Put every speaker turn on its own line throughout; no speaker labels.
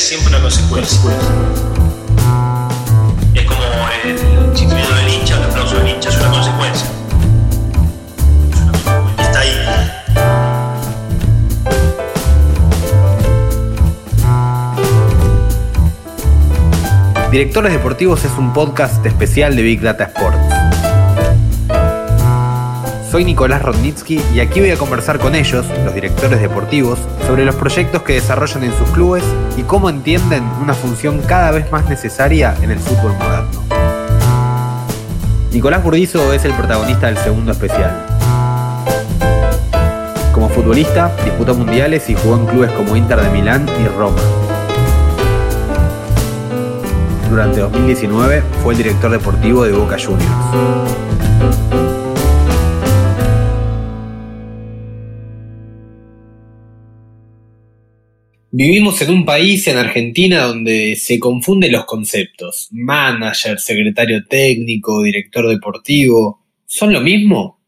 es siempre una consecuencia. Es como el chiflido del hincha, el aplauso del hincha, es una consecuencia. Es una consecuencia. Está ahí.
Directores Deportivos es un podcast especial de Big Data Sports. Soy Nicolás Rodnitsky y aquí voy a conversar con ellos, los directores deportivos, sobre los proyectos que desarrollan en sus clubes y cómo entienden una función cada vez más necesaria en el fútbol moderno. Nicolás Burdizo es el protagonista del segundo especial. Como futbolista, disputó mundiales y jugó en clubes como Inter de Milán y Roma. Durante 2019 fue el director deportivo de Boca Juniors. Vivimos en un país, en Argentina, donde se confunden los conceptos. Manager, secretario técnico, director deportivo. ¿Son lo mismo?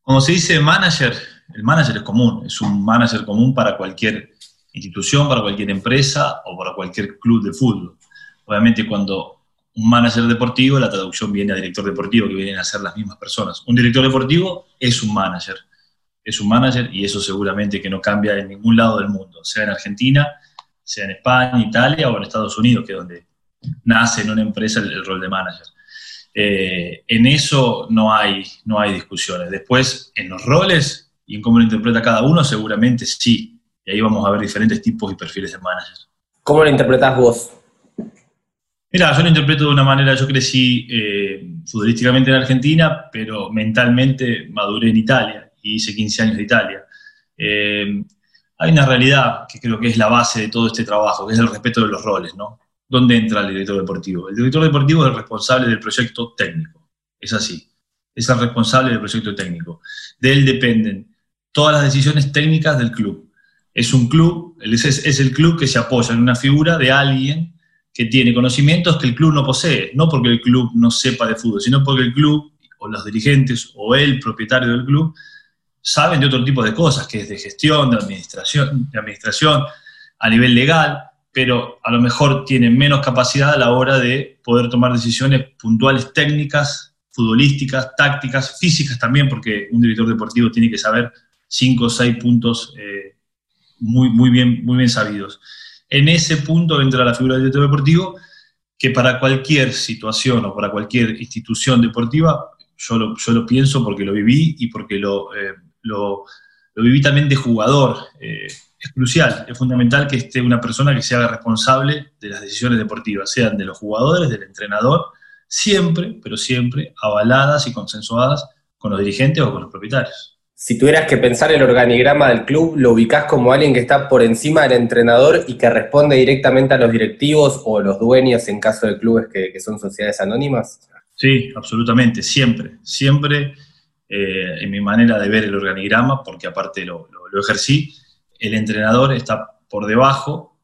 Cuando se dice manager, el manager es común, es un manager común para cualquier institución, para cualquier empresa o para cualquier club de fútbol. Obviamente cuando un manager deportivo, la traducción viene a director deportivo, que vienen a ser las mismas personas. Un director deportivo es un manager, es un manager y eso seguramente que no cambia en ningún lado del mundo, sea en Argentina, sea en España, Italia o en Estados Unidos, que es donde nace en una empresa el, el rol de manager. Eh, en eso no hay, no hay discusiones. Después, en los roles y en cómo lo interpreta cada uno, seguramente sí. Y ahí vamos a ver diferentes tipos y perfiles de manager.
¿Cómo lo interpretás vos?
Mira, yo lo interpreto de una manera, yo crecí eh, futbolísticamente en Argentina, pero mentalmente maduré en Italia hice 15 años de Italia. Eh, hay una realidad que creo que es la base de todo este trabajo, que es el respeto de los roles, ¿no? ¿Dónde entra el director deportivo? El director deportivo es el responsable del proyecto técnico, es así, es el responsable del proyecto técnico. De él dependen todas las decisiones técnicas del club. Es un club, es, es el club que se apoya en una figura de alguien que tiene conocimientos que el club no posee, no porque el club no sepa de fútbol, sino porque el club, o los dirigentes, o el propietario del club, saben de otro tipo de cosas, que es de gestión, de administración, de administración a nivel legal, pero a lo mejor tienen menos capacidad a la hora de poder tomar decisiones puntuales técnicas, futbolísticas, tácticas, físicas también, porque un director deportivo tiene que saber cinco o seis puntos eh, muy, muy, bien, muy bien sabidos. En ese punto entra la figura del director deportivo, que para cualquier situación o para cualquier institución deportiva, yo lo, yo lo pienso porque lo viví y porque lo, eh, lo, lo, viví también de jugador. Eh, es crucial, es fundamental que esté una persona que se haga responsable de las decisiones deportivas, sean de los jugadores, del entrenador, siempre, pero siempre avaladas y consensuadas con los dirigentes o con los propietarios.
Si tuvieras que pensar el organigrama del club, ¿lo ubicás como alguien que está por encima del entrenador y que responde directamente a los directivos o los dueños en caso de clubes que, que son sociedades anónimas?
Sí, absolutamente, siempre, siempre eh, en mi manera de ver el organigrama, porque aparte lo, lo, lo ejercí, el entrenador está por debajo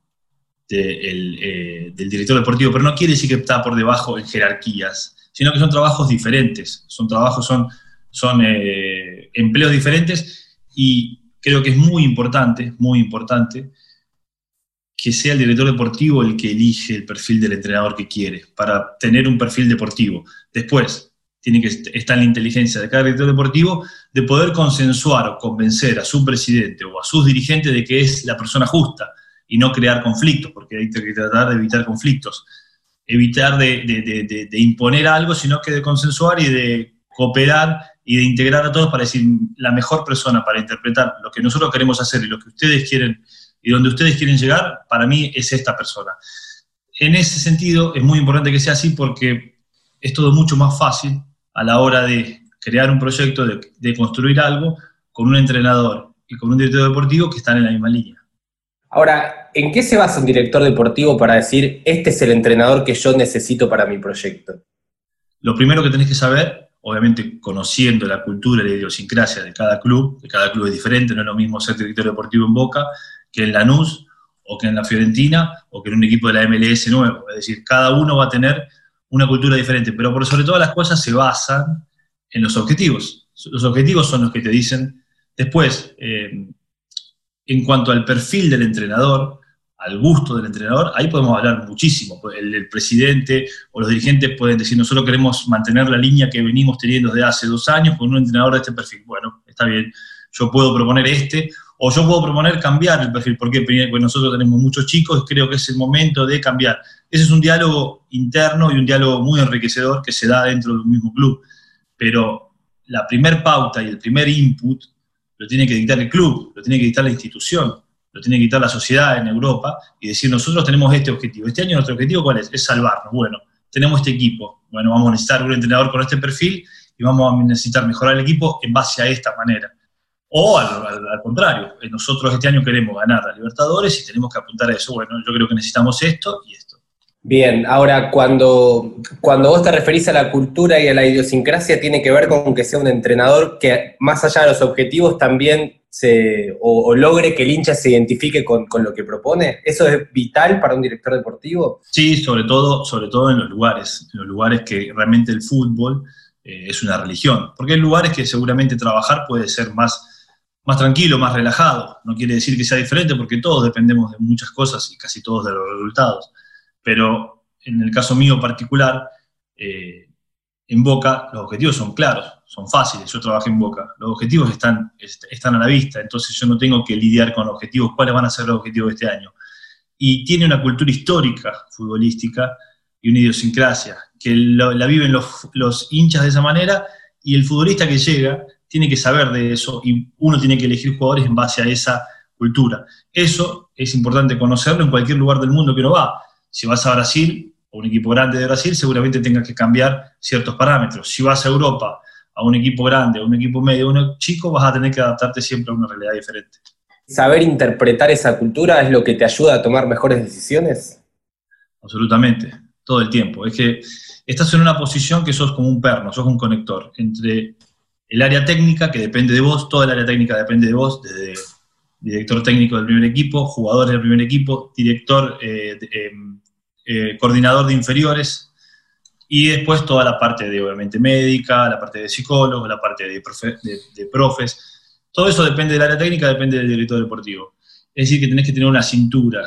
de el, eh, del director deportivo, pero no quiere decir que está por debajo en jerarquías, sino que son trabajos diferentes, son trabajos, son, son eh, empleos diferentes y creo que es muy importante, muy importante que sea el director deportivo el que elige el perfil del entrenador que quiere, para tener un perfil deportivo. Después, tiene que estar la inteligencia de cada director deportivo de poder consensuar o convencer a su presidente o a sus dirigentes de que es la persona justa y no crear conflictos, porque hay que tratar de evitar conflictos, evitar de, imponer algo, sino que de consensuar y de cooperar y de integrar a todos para decir la mejor persona para interpretar lo que nosotros queremos hacer y lo que ustedes quieren y donde ustedes quieren llegar, para mí es esta persona. En ese sentido, es muy importante que sea así porque es todo mucho más fácil a la hora de crear un proyecto, de, construir algo con un entrenador y con un director deportivo que están en la misma línea.
Ahora, ¿en qué se basa un director deportivo para decir, este es el entrenador que yo necesito para mi proyecto?
Lo primero que tenés que saber, obviamente conociendo la cultura y la idiosincrasia de cada club, de cada club es diferente, no es lo mismo ser director deportivo en Boca que en Lanús, o que en la Fiorentina, o que en un equipo de la MLS nuevo. Es decir, cada uno va a tener una cultura diferente, pero por sobre todas las cosas se basan en los objetivos. Los objetivos son los que te dicen después, eh, en cuanto al perfil del entrenador, al gusto del entrenador, ahí podemos hablar muchísimo. El, presidente o los dirigentes pueden decir, nosotros queremos mantener la línea que venimos teniendo desde hace dos años con un entrenador de este perfil. Bueno, está bien, yo puedo proponer este, o yo puedo proponer cambiar el perfil, porque nosotros tenemos muchos chicos y creo que es el momento de cambiar. Ese es un diálogo interno y un diálogo muy enriquecedor que se da dentro de un mismo club. Pero la primer pauta y el primer input lo tiene que dictar el club, lo tiene que dictar la institución, lo tiene que dictar la sociedad en Europa y decir, nosotros tenemos este objetivo. Este año nuestro objetivo, ¿cuál es? Es salvarnos. Bueno, tenemos este equipo. Bueno, vamos a necesitar un entrenador con este perfil y vamos a necesitar mejorar el equipo en base a esta manera. O al, contrario, nosotros este año queremos ganar a Libertadores y tenemos que apuntar a eso. Bueno, yo creo que necesitamos esto y esto.
Bien, ahora cuando, cuando vos te referís a la cultura y a la idiosincrasia, tiene que ver con que sea un entrenador que más allá de los objetivos también se, o, logre que el hincha se identifique con, lo que propone. ¿Eso es vital para un director deportivo?
Sí, sobre todo, sobre todo en los lugares, en los lugares que realmente el fútbol eh, es una religión. Porque hay lugares que seguramente trabajar puede ser más más tranquilo, más relajado. No quiere decir que sea diferente porque todos dependemos de muchas cosas y casi todos de los resultados. Pero en el caso mío particular, eh, en Boca los objetivos son claros, son fáciles. Yo trabajé en Boca. Los objetivos están, están a la vista, entonces yo no tengo que lidiar con objetivos, cuáles van a ser los objetivos de este año. Y tiene una cultura histórica futbolística y una idiosincrasia, que la viven los, los hinchas de esa manera y el futbolista que llega tiene que saber de eso y uno tiene que elegir jugadores en base a esa cultura. Eso es importante conocerlo en cualquier lugar del mundo que uno va. Si vas a Brasil, o un equipo grande de Brasil, seguramente tengas que cambiar ciertos parámetros. Si vas a Europa, a un equipo grande, a un equipo medio, a un chico, vas a tener que adaptarte siempre a una realidad diferente.
¿Saber interpretar esa cultura es lo que te ayuda a tomar mejores decisiones?
Absolutamente, todo el tiempo. Es que estás en una posición que sos como un perno, sos un conector entre el área técnica, que depende de vos, toda el área técnica depende de vos, desde director técnico del primer equipo, jugadores del primer equipo, director, eh, em, eh, coordinador de inferiores, y después toda la parte de, obviamente, médica, la parte de psicólogos, la parte de, de, profes. Todo eso depende del área técnica, depende del director deportivo. Es decir, que tenés que tener una cintura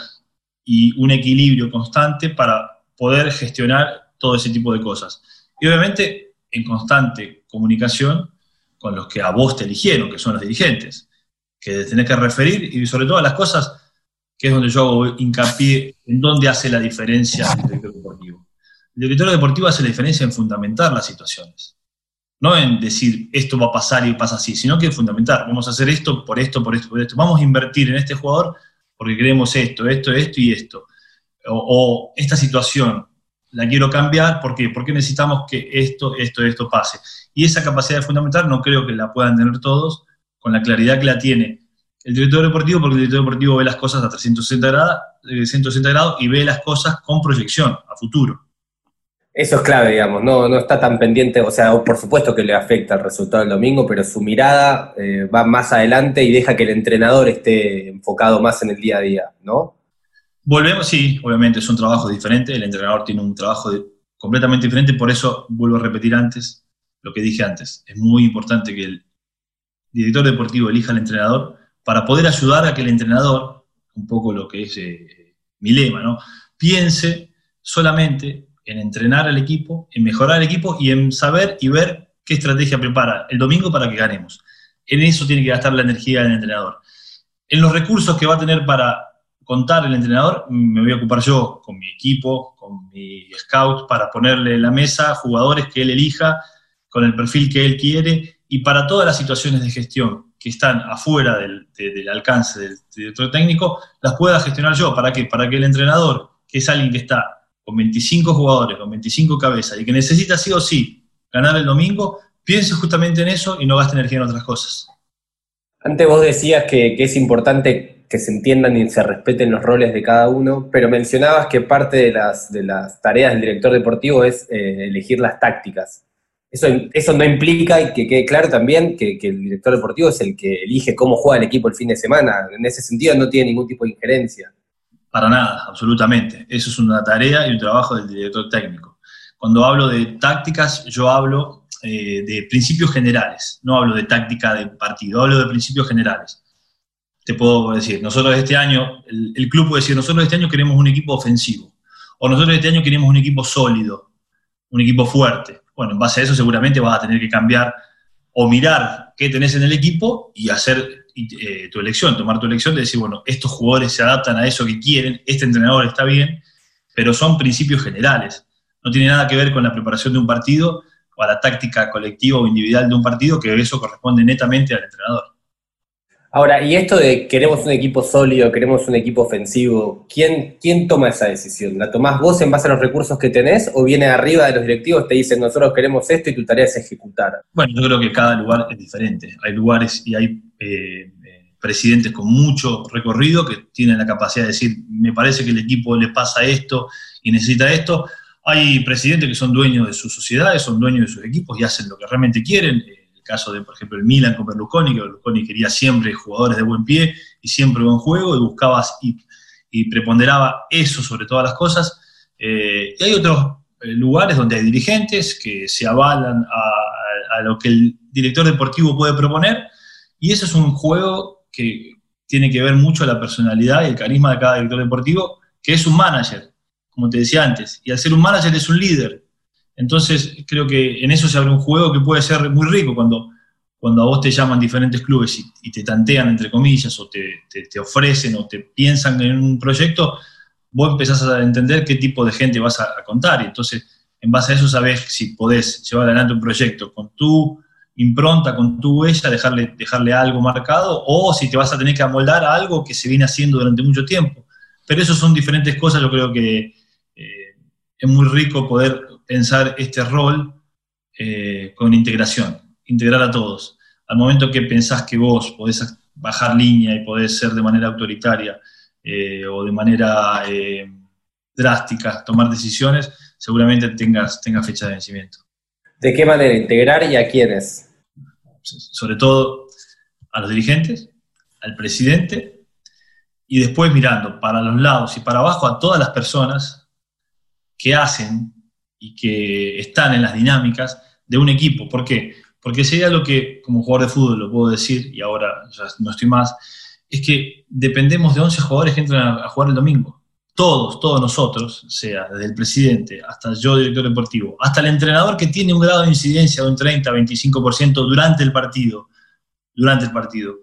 y un equilibrio constante para poder gestionar todo ese tipo de cosas. Y obviamente en constante comunicación con los que a vos te eligieron, que son los dirigentes, que tenés que referir y sobre todas las cosas, que es donde yo hago hincapié en dónde hace la diferencia el director deportivo. El director deportivo hace la diferencia en fundamentar las situaciones, no en decir esto va a pasar y pasa así, sino que en fundamentar, vamos a hacer esto por esto, por esto, por esto, vamos a invertir en este jugador porque queremos esto, esto, esto y esto, o, o esta situación la quiero cambiar, ¿por qué? Porque necesitamos que esto, esto, esto pase. Y esa capacidad de fundamentar no creo que la puedan tener todos con la claridad que la tiene el director deportivo, porque el director deportivo ve las cosas a 360 grados, 160 grados y ve las cosas con proyección a futuro.
Eso es clave, digamos, no, no está tan pendiente, o sea, por supuesto que le afecta el resultado del domingo, pero su mirada eh, va más adelante y deja que el entrenador esté enfocado más en el día a día, ¿no?
Volvemos, sí, obviamente es un trabajo diferente, el entrenador tiene un trabajo completamente diferente, por eso vuelvo a repetir antes, lo que dije antes. Es muy importante que el director deportivo elija al entrenador para poder ayudar a que el entrenador, un poco lo que es eh, mi lema, piense solamente en entrenar al equipo, en mejorar al equipo y en saber y ver qué estrategia prepara el domingo para que ganemos. En eso tiene que gastar la energía del entrenador. En los recursos que va a tener para contar el entrenador, me voy a ocupar yo con mi equipo, con mi scout, para ponerle en la mesa jugadores que él elija con el perfil que él quiere y para todas las situaciones de gestión que están afuera del, alcance del director técnico, las pueda gestionar yo. ¿Para qué? Para que el entrenador, que es alguien que está con 25 jugadores, con 25 cabezas, y que necesita sí o sí ganar el domingo, piense justamente en eso y no gaste energía en otras cosas.
Antes vos decías que, es importante que se entiendan y se respeten los roles de cada uno, pero mencionabas que parte de las, tareas del director deportivo es eh, elegir las tácticas. Eso, eso no implica, y que quede claro también, que, que, el director deportivo es el que elige cómo juega el equipo el fin de semana. En ese sentido no tiene ningún tipo de injerencia.
Para nada, absolutamente. Eso es una tarea y un trabajo del director técnico. Cuando hablo de tácticas, yo hablo eh, de principios generales, no hablo de táctica de partido, hablo de principios generales. Te puedo decir, nosotros este año, el, club puede decir, nosotros este año queremos un equipo ofensivo, o nosotros este año queremos un equipo sólido, un equipo fuerte. Bueno, en base a eso seguramente vas a tener que cambiar o mirar qué tenés en el equipo y hacer eh, tu elección, tomar tu elección de decir, bueno, estos jugadores se adaptan a eso que quieren, este entrenador está bien, pero son principios generales. No tiene nada que ver con la preparación de un partido, a la táctica colectiva o individual de un partido, que eso corresponde netamente al entrenador.
Ahora, y esto de queremos un equipo sólido, queremos un equipo ofensivo, ¿quién, ¿quién toma esa decisión? ¿La tomás vos en base a los recursos que tenés o viene arriba de los directivos, te dicen nosotros queremos esto y tu tarea es ejecutar?
Bueno, yo creo que cada lugar es diferente. Hay lugares y hay eh, eh, presidentes con mucho recorrido que tienen la capacidad de decir, me parece que el equipo le pasa esto y necesita esto. Hay presidentes que son dueños de sus sociedades, son dueños de sus equipos y hacen lo que realmente quieren. El caso de, por ejemplo, el Milan con Berlusconi, que Berlusconi quería siempre jugadores de buen pie y siempre buen juego y buscaba y, preponderaba eso sobre todas las cosas. Eh, y hay otros eh, lugares donde hay dirigentes que se avalan a, a, lo que el director deportivo puede proponer y eso es un juego que tiene que ver mucho a la personalidad y el carisma de cada director deportivo, que es un manager como te decía antes. Y al ser un manager es un líder. Entonces, creo que en eso se abre un juego que puede ser muy rico cuando, cuando a vos te llaman diferentes clubes y, te tantean, entre comillas, o te, te, ofrecen o te piensan en un proyecto, vos empezás a entender qué tipo de gente vas a, contar. Y entonces, en base a eso, sabés si podés llevar adelante un proyecto con tu impronta, con tu huella, dejarle, dejarle algo marcado, o si te vas a tener que amoldar a algo que se viene haciendo durante mucho tiempo. Pero eso son diferentes cosas, yo creo que es muy rico poder pensar este rol eh, con integración, integrar a todos. Al momento que pensás que vos podés bajar línea y podés ser de manera autoritaria eh, o de manera eh, drástica tomar decisiones, seguramente tengas, tengas fecha de vencimiento.
¿De qué manera integrar y a quiénes?
Sobre todo a los dirigentes, al presidente y después mirando para los lados y para abajo a todas las personas que hacen y que están en las dinámicas de un equipo. ¿Por qué? Porque sería lo que, como jugador de fútbol, lo puedo decir, y ahora ya no estoy más, es que dependemos de 11 jugadores que entran a, jugar el domingo. Todos, todos nosotros, sea desde el presidente hasta yo, director deportivo, hasta el entrenador que tiene un grado de incidencia de un 30, 25% durante el partido, durante el partido,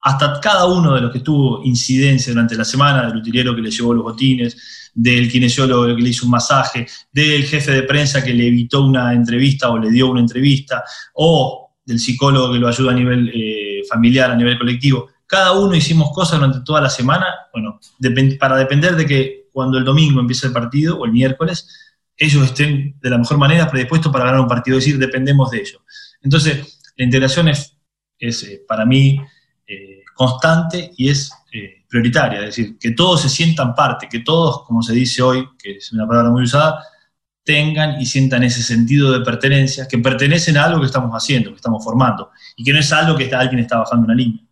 hasta cada uno de los que tuvo incidencia durante la semana, del utilero que le llevó los botines, del kinesiólogo que le hizo un masaje, del jefe de prensa que le evitó una entrevista o le dio una entrevista, o del psicólogo que lo ayuda a nivel eh, familiar, a nivel colectivo. Cada uno hicimos cosas durante toda la semana, bueno, para depender de que cuando el domingo empiece el partido o el miércoles, ellos estén de la mejor manera predispuestos para ganar un partido, es decir, dependemos de ellos. Entonces, la integración es, es eh, para mí eh, constante y es prioritaria, es decir, que todos se sientan parte, que todos, como se dice hoy, que es una palabra muy usada, tengan y sientan ese sentido de pertenencia, que pertenecen a algo que estamos haciendo, que estamos formando, y que no es algo que alguien está bajando una línea.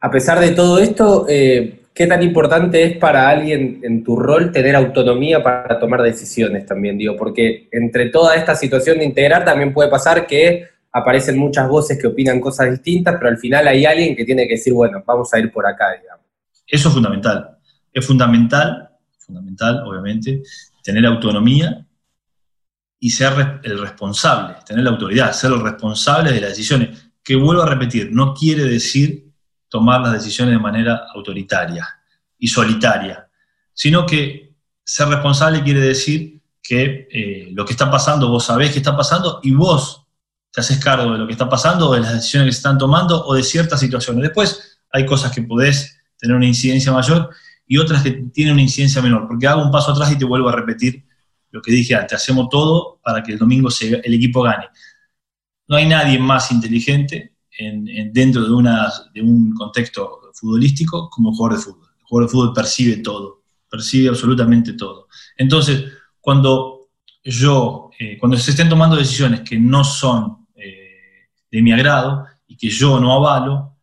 A pesar de todo esto, eh, ¿qué tan importante es para alguien en tu rol tener autonomía para tomar decisiones también? Digo, porque entre toda esta situación de integrar también puede pasar que aparecen muchas voces que opinan cosas distintas, pero al final hay alguien que tiene que decir, bueno, vamos a ir por acá, digamos.
Eso es fundamental. Es fundamental, fundamental, obviamente, tener autonomía y ser el responsable, tener la autoridad, ser el responsable de las decisiones. Que vuelvo a repetir, no quiere decir tomar las decisiones de manera autoritaria y solitaria, sino que ser responsable quiere decir que eh, lo que está pasando, vos sabés que está pasando y vos te haces cargo de lo que está pasando, o de las decisiones que se están tomando, o de ciertas situaciones. Después hay cosas que podés tener una incidencia mayor y otras que tienen una incidencia menor, porque hago un paso atrás y te vuelvo a repetir lo que dije antes, hacemos todo para que el domingo el equipo gane. No hay nadie más inteligente dentro de, una, de un contexto futbolístico como el jugador de fútbol. El jugador de fútbol percibe todo, percibe absolutamente todo. Entonces, cuando yo, eh, cuando se estén tomando decisiones que no son de mi agrado y que yo no avalo,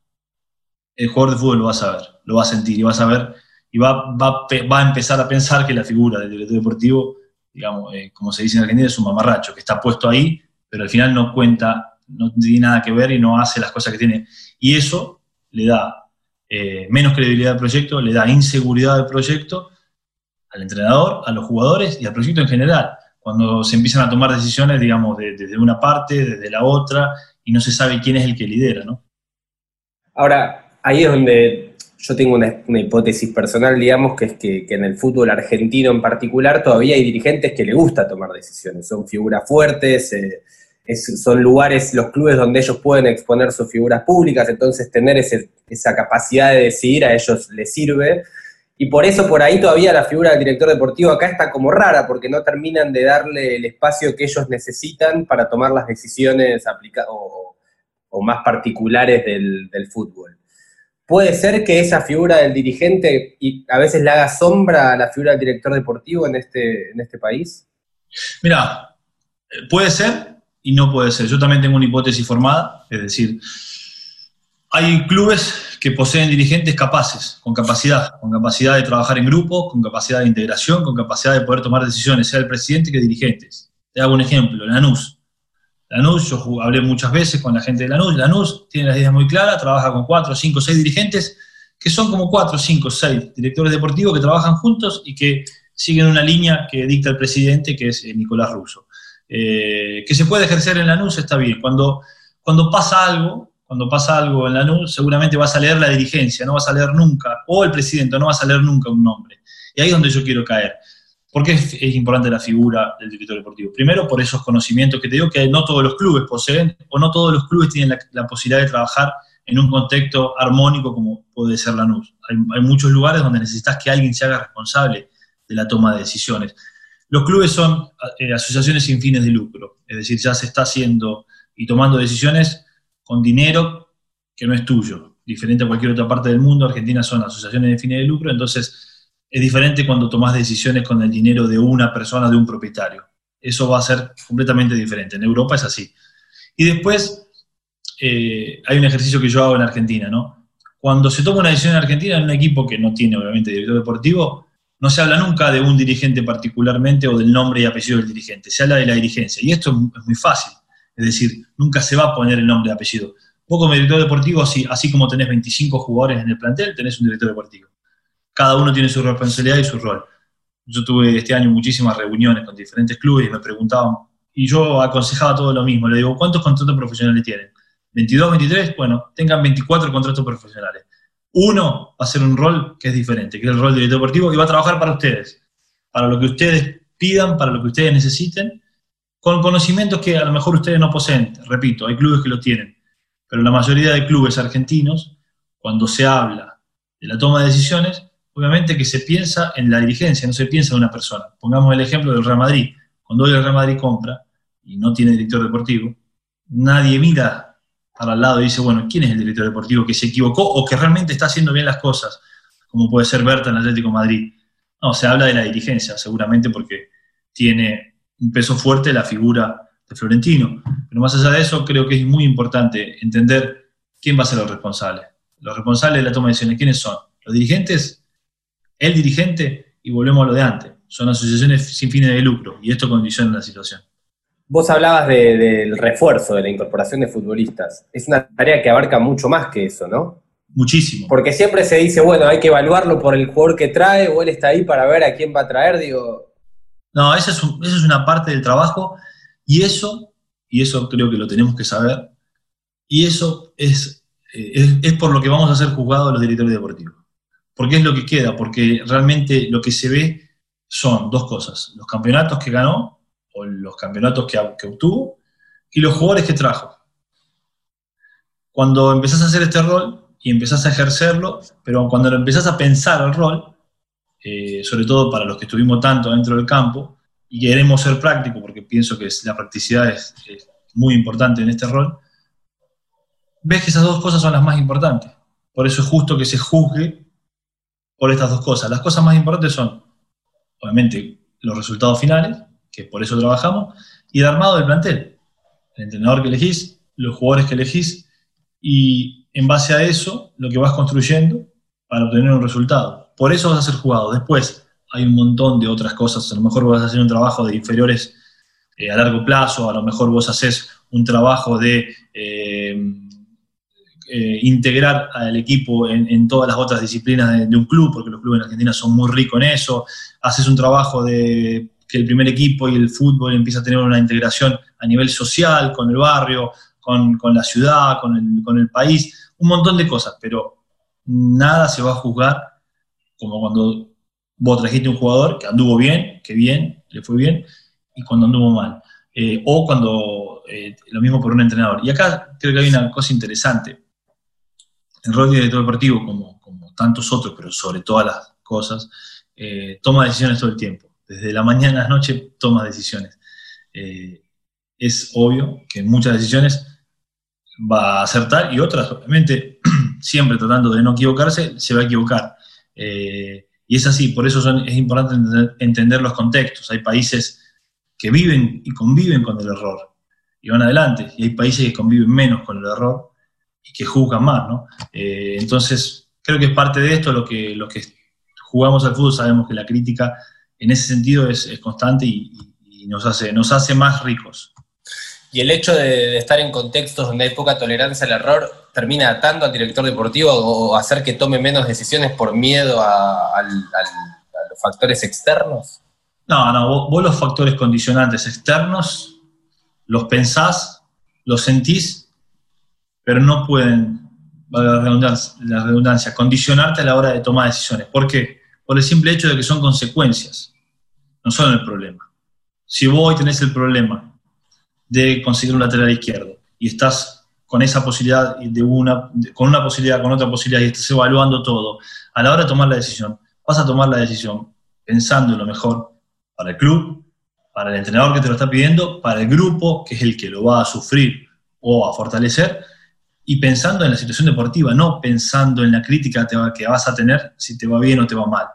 el jugador de fútbol lo va a saber, lo va a sentir y va a saber y va, va, va a empezar a pensar que la figura del director deportivo, digamos, eh, como se dice en Argentina, es un mamarracho, que está puesto ahí, pero al final no cuenta, no tiene nada que ver y no hace las cosas que tiene. Y eso le da menos credibilidad al proyecto, le da inseguridad al proyecto al entrenador, a los jugadores y al proyecto en general. Cuando se empiezan a tomar decisiones, digamos, desde una parte, desde la otra, y no se sabe quién es el que lidera, ¿no?
Ahora, ahí es donde yo tengo una, hipótesis personal, digamos, que es que, en el fútbol argentino en particular todavía hay dirigentes que le gusta tomar decisiones, son figuras fuertes, eh, son lugares, los clubes donde ellos pueden exponer sus figuras públicas, entonces tener esa capacidad de decidir a ellos les sirve. Y por eso por ahí todavía la figura del director deportivo acá está como rara, porque no terminan de darle el espacio que ellos necesitan para tomar las decisiones o, o, más particulares del, fútbol. ¿Puede ser que esa figura del dirigente a veces le haga sombra a la figura del director deportivo en este, en este país?
Mira, puede ser y no puede ser. Yo también tengo una hipótesis formada, es decir, hay clubes que poseen dirigentes capaces, con capacidad, con capacidad de trabajar en grupo, con capacidad de integración, con capacidad de poder tomar decisiones, sea el presidente que dirigentes. Te hago un ejemplo, Lanús. Lanús, yo hablé muchas veces con la gente de Lanús, Lanús tiene las ideas muy claras, trabaja con cuatro, cinco, seis dirigentes, que son como cuatro, cinco, seis directores deportivos que trabajan juntos y que siguen una línea que dicta el presidente, que es eh, Nicolás Russo. Eh, que se puede ejercer en Lanús está bien. Cuando, cuando pasa algo, cuando pasa algo en la NUS, seguramente vas a leer la dirigencia, no vas a leer nunca, o el presidente, no vas a leer nunca un nombre. Y ahí es donde yo quiero caer. ¿Por qué es, importante la figura del director deportivo? Primero, por esos conocimientos que te digo que no todos los clubes poseen, o no todos los clubes tienen la, posibilidad de trabajar en un contexto armónico como puede ser la NUS. Hay, muchos lugares donde necesitas que alguien se haga responsable de la toma de decisiones. Los clubes son eh, asociaciones sin fines de lucro, es decir, ya se está haciendo y tomando decisiones con dinero que no es tuyo. Diferente a cualquier otra parte del mundo, Argentina son asociaciones de fines de lucro, entonces es diferente cuando tomas decisiones con el dinero de una persona, de un propietario. Eso va a ser completamente diferente. En Europa es así. Y después eh, hay un ejercicio que yo hago en Argentina, ¿no? Cuando se toma una decisión en Argentina en un equipo que no tiene obviamente director deportivo, no se habla nunca de un dirigente particularmente o del nombre y apellido del dirigente, se habla de la dirigencia. Y esto es muy fácil. Es decir, nunca se va a poner el nombre y apellido. Vos como director deportivo, así, así como tenés 25 jugadores en el plantel, tenés un director deportivo. Cada uno tiene su responsabilidad y su rol. Yo tuve este año muchísimas reuniones con diferentes clubes y me preguntaban, y yo aconsejaba todo lo mismo. Le digo, ¿cuántos contratos profesionales tienen? ¿22, 23? Bueno, tengan 24 contratos profesionales. Uno va a ser un rol que es diferente, que es el rol de director deportivo, que va a trabajar para ustedes, para lo que ustedes pidan, para lo que ustedes necesiten, con conocimientos que a lo mejor ustedes no poseen. Repito, hay clubes que lo tienen, pero la mayoría de clubes argentinos, cuando se habla de la toma de decisiones, obviamente que se piensa en la dirigencia, no se piensa en una persona. Pongamos el ejemplo del Real Madrid. Cuando hoy el Real Madrid compra y no tiene director deportivo, nadie mira para el lado y dice, bueno, ¿quién es el director deportivo que se equivocó o que realmente está haciendo bien las cosas? Como puede ser Berta en Atlético Madrid. No, se habla de la dirigencia, seguramente porque tiene un peso fuerte la figura de Florentino. Pero más allá de eso, creo que es muy importante entender quién va a ser los responsables. Los responsables de la toma de decisiones, ¿quiénes son? Los dirigentes, el dirigente, y volvemos a lo de antes. Son asociaciones sin fines de lucro, y esto condiciona la situación.
Vos hablabas del refuerzo, de la incorporación de futbolistas. Es una tarea que abarca mucho más que eso, ¿no?
Muchísimo.
Porque siempre se dice, bueno, hay que evaluarlo por el jugador que trae, o él está ahí para ver a quién va a traer. Digo,
no, esa es, una parte del trabajo y eso, y eso creo que lo tenemos que saber, y eso es, eh, es, por lo que vamos a ser juzgados los directores deportivos. Porque es lo que queda, porque realmente lo que se ve son dos cosas, los campeonatos que ganó o los campeonatos que, que obtuvo y los jugadores que trajo. Cuando empezás a hacer este rol y empezás a ejercerlo, pero cuando empezás a pensar el rol, eh, sobre todo para los que estuvimos tanto dentro del campo, y queremos ser prácticos, porque pienso que la practicidad es, muy importante en este rol, ves que esas dos cosas son las más importantes. Por eso es justo que se juzgue por estas dos cosas. Las cosas más importantes son, obviamente, los resultados finales, que por eso trabajamos, y el armado del plantel. El entrenador que elegís, los jugadores que elegís, y en base a eso, lo que vas construyendo para obtener un resultado. Por eso vas a ser jugado. Después, hay un montón de otras cosas. A lo mejor vas a hacer un trabajo de inferiores eh, a largo plazo, a lo mejor vos haces un trabajo de eh, eh, integrar al equipo en, todas las otras disciplinas de, un club, porque los clubes en Argentina son muy ricos en eso. Haces un trabajo de que el primer equipo y el fútbol empieza a tener una integración a nivel social, con el barrio, con, la ciudad, con el, con el país, un montón de cosas, pero nada se va a juzgar como cuando vos trajiste un jugador que anduvo bien, que bien, le fue bien, y cuando anduvo mal. Eh, o cuando, eh, lo mismo por un entrenador. Y acá creo que hay una cosa interesante. El rol de director deportivo, como, como tantos otros, pero sobre todas las cosas, eh, toma decisiones todo el tiempo. Desde la mañana a la noche toma decisiones. es obvio que muchas decisiones va a acertar y otras, obviamente, siempre tratando de no equivocarse, se va a equivocar. Y es así, por eso es importante entender, los contextos. Hay países que viven y conviven con el error y van adelante, y hay países que conviven menos con el error y que juzgan más, ¿no? Eh, entonces, creo que es parte de esto lo que, lo que jugamos al fútbol, sabemos que la crítica en ese sentido es, constante y, nos, hace, nos hace más ricos.
Y el hecho de, estar en contextos donde hay poca tolerancia al error termina atando al director deportivo o hacer que tome menos decisiones por miedo a, los factores externos?
No, no, vos, los factores condicionantes externos los pensás, los sentís, pero no pueden, la redundancia, la redundancia, condicionarte a la hora de tomar decisiones. ¿Por qué? Por el simple hecho de que son consecuencias, no son el problema. Si vos hoy tenés el problema de conseguir un lateral izquierdo y estás con esa posibilidad de una, con una posibilidad, con otra posibilidad y estás evaluando todo, a la hora de tomar la decisión, vas a tomar la decisión pensando en lo mejor para el club, para el entrenador que te lo está pidiendo, para el grupo, que es el que lo va a sufrir o a fortalecer, y pensando en la situación deportiva, no pensando en la crítica que vas a tener si te va bien o te va mal.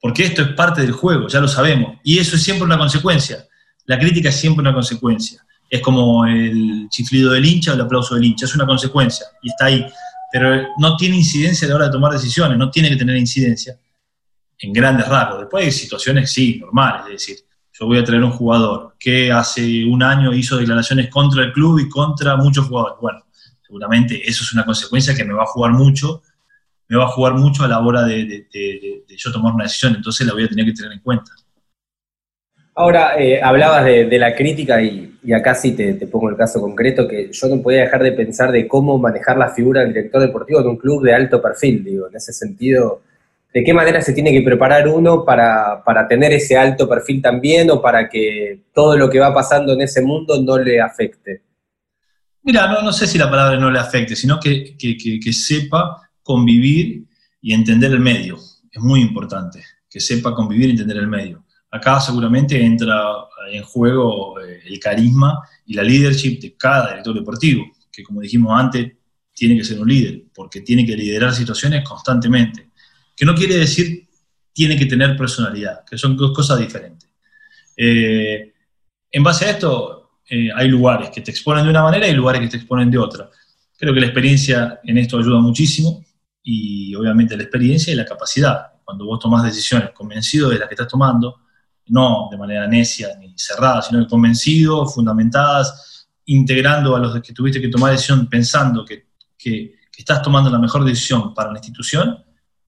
Porque esto es parte del juego, ya lo sabemos, y eso es siempre una consecuencia. La crítica es siempre una consecuencia es como el chiflido del hincha o el aplauso del hincha, es una consecuencia y está ahí, pero no tiene incidencia a la hora de tomar decisiones, no tiene que tener incidencia en grandes rasgos. Después hay situaciones, sí, normales, es decir, yo voy a traer un jugador que hace un año hizo declaraciones contra el club y contra muchos jugadores. Bueno, seguramente eso es una consecuencia que me va a jugar mucho, me va a jugar mucho a la hora de yo tomar una decisión, entonces la voy a tener que tener en cuenta.
Ahora, eh, hablabas de, la crítica y, acá sí te, pongo el caso concreto, que yo no podía dejar de pensar de cómo manejar la figura del director deportivo de un club de alto perfil, digo, en ese sentido, ¿de qué manera se tiene que preparar uno para, tener ese alto perfil también o para que todo lo que va pasando en ese mundo no le afecte?
Mira, no, no sé si la palabra no le afecte, sino que, que sepa convivir y entender el medio. Es muy importante, que sepa convivir y entender el medio Acá seguramente entra en juego eh, el carisma y la leadership de cada director deportivo, que como dijimos antes, tiene que ser un líder, porque tiene que liderar situaciones constantemente. Que no quiere decir tiene que tener personalidad, que son dos cosas diferentes. Eh, en base a esto, eh, hay lugares que te exponen de una manera y lugares que te exponen de otra. Creo que la experiencia en esto ayuda muchísimo y obviamente la experiencia y la capacidad. Cuando vos tomás decisiones convencido de las que estás tomando, no de manera necia ni cerrada, sino convencido, fundamentadas, integrando a los que tuviste que tomar decisión pensando que, estás tomando la mejor decisión para la institución,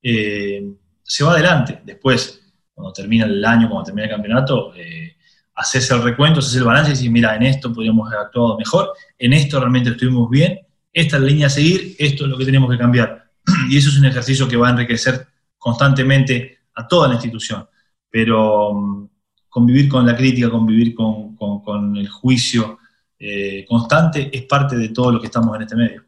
eh, se va adelante. Después, cuando termina el año, cuando termina el campeonato, eh, haces el recuento, haces el balance y dices, mira, en esto podríamos haber actuado mejor, en esto realmente estuvimos bien, esta es la línea a seguir, esto es lo que tenemos que cambiar. Y eso es un ejercicio que va a enriquecer constantemente a toda la institución pero mm, convivir con la crítica, convivir con, el juicio eh, constante es parte de todo lo que estamos en este medio.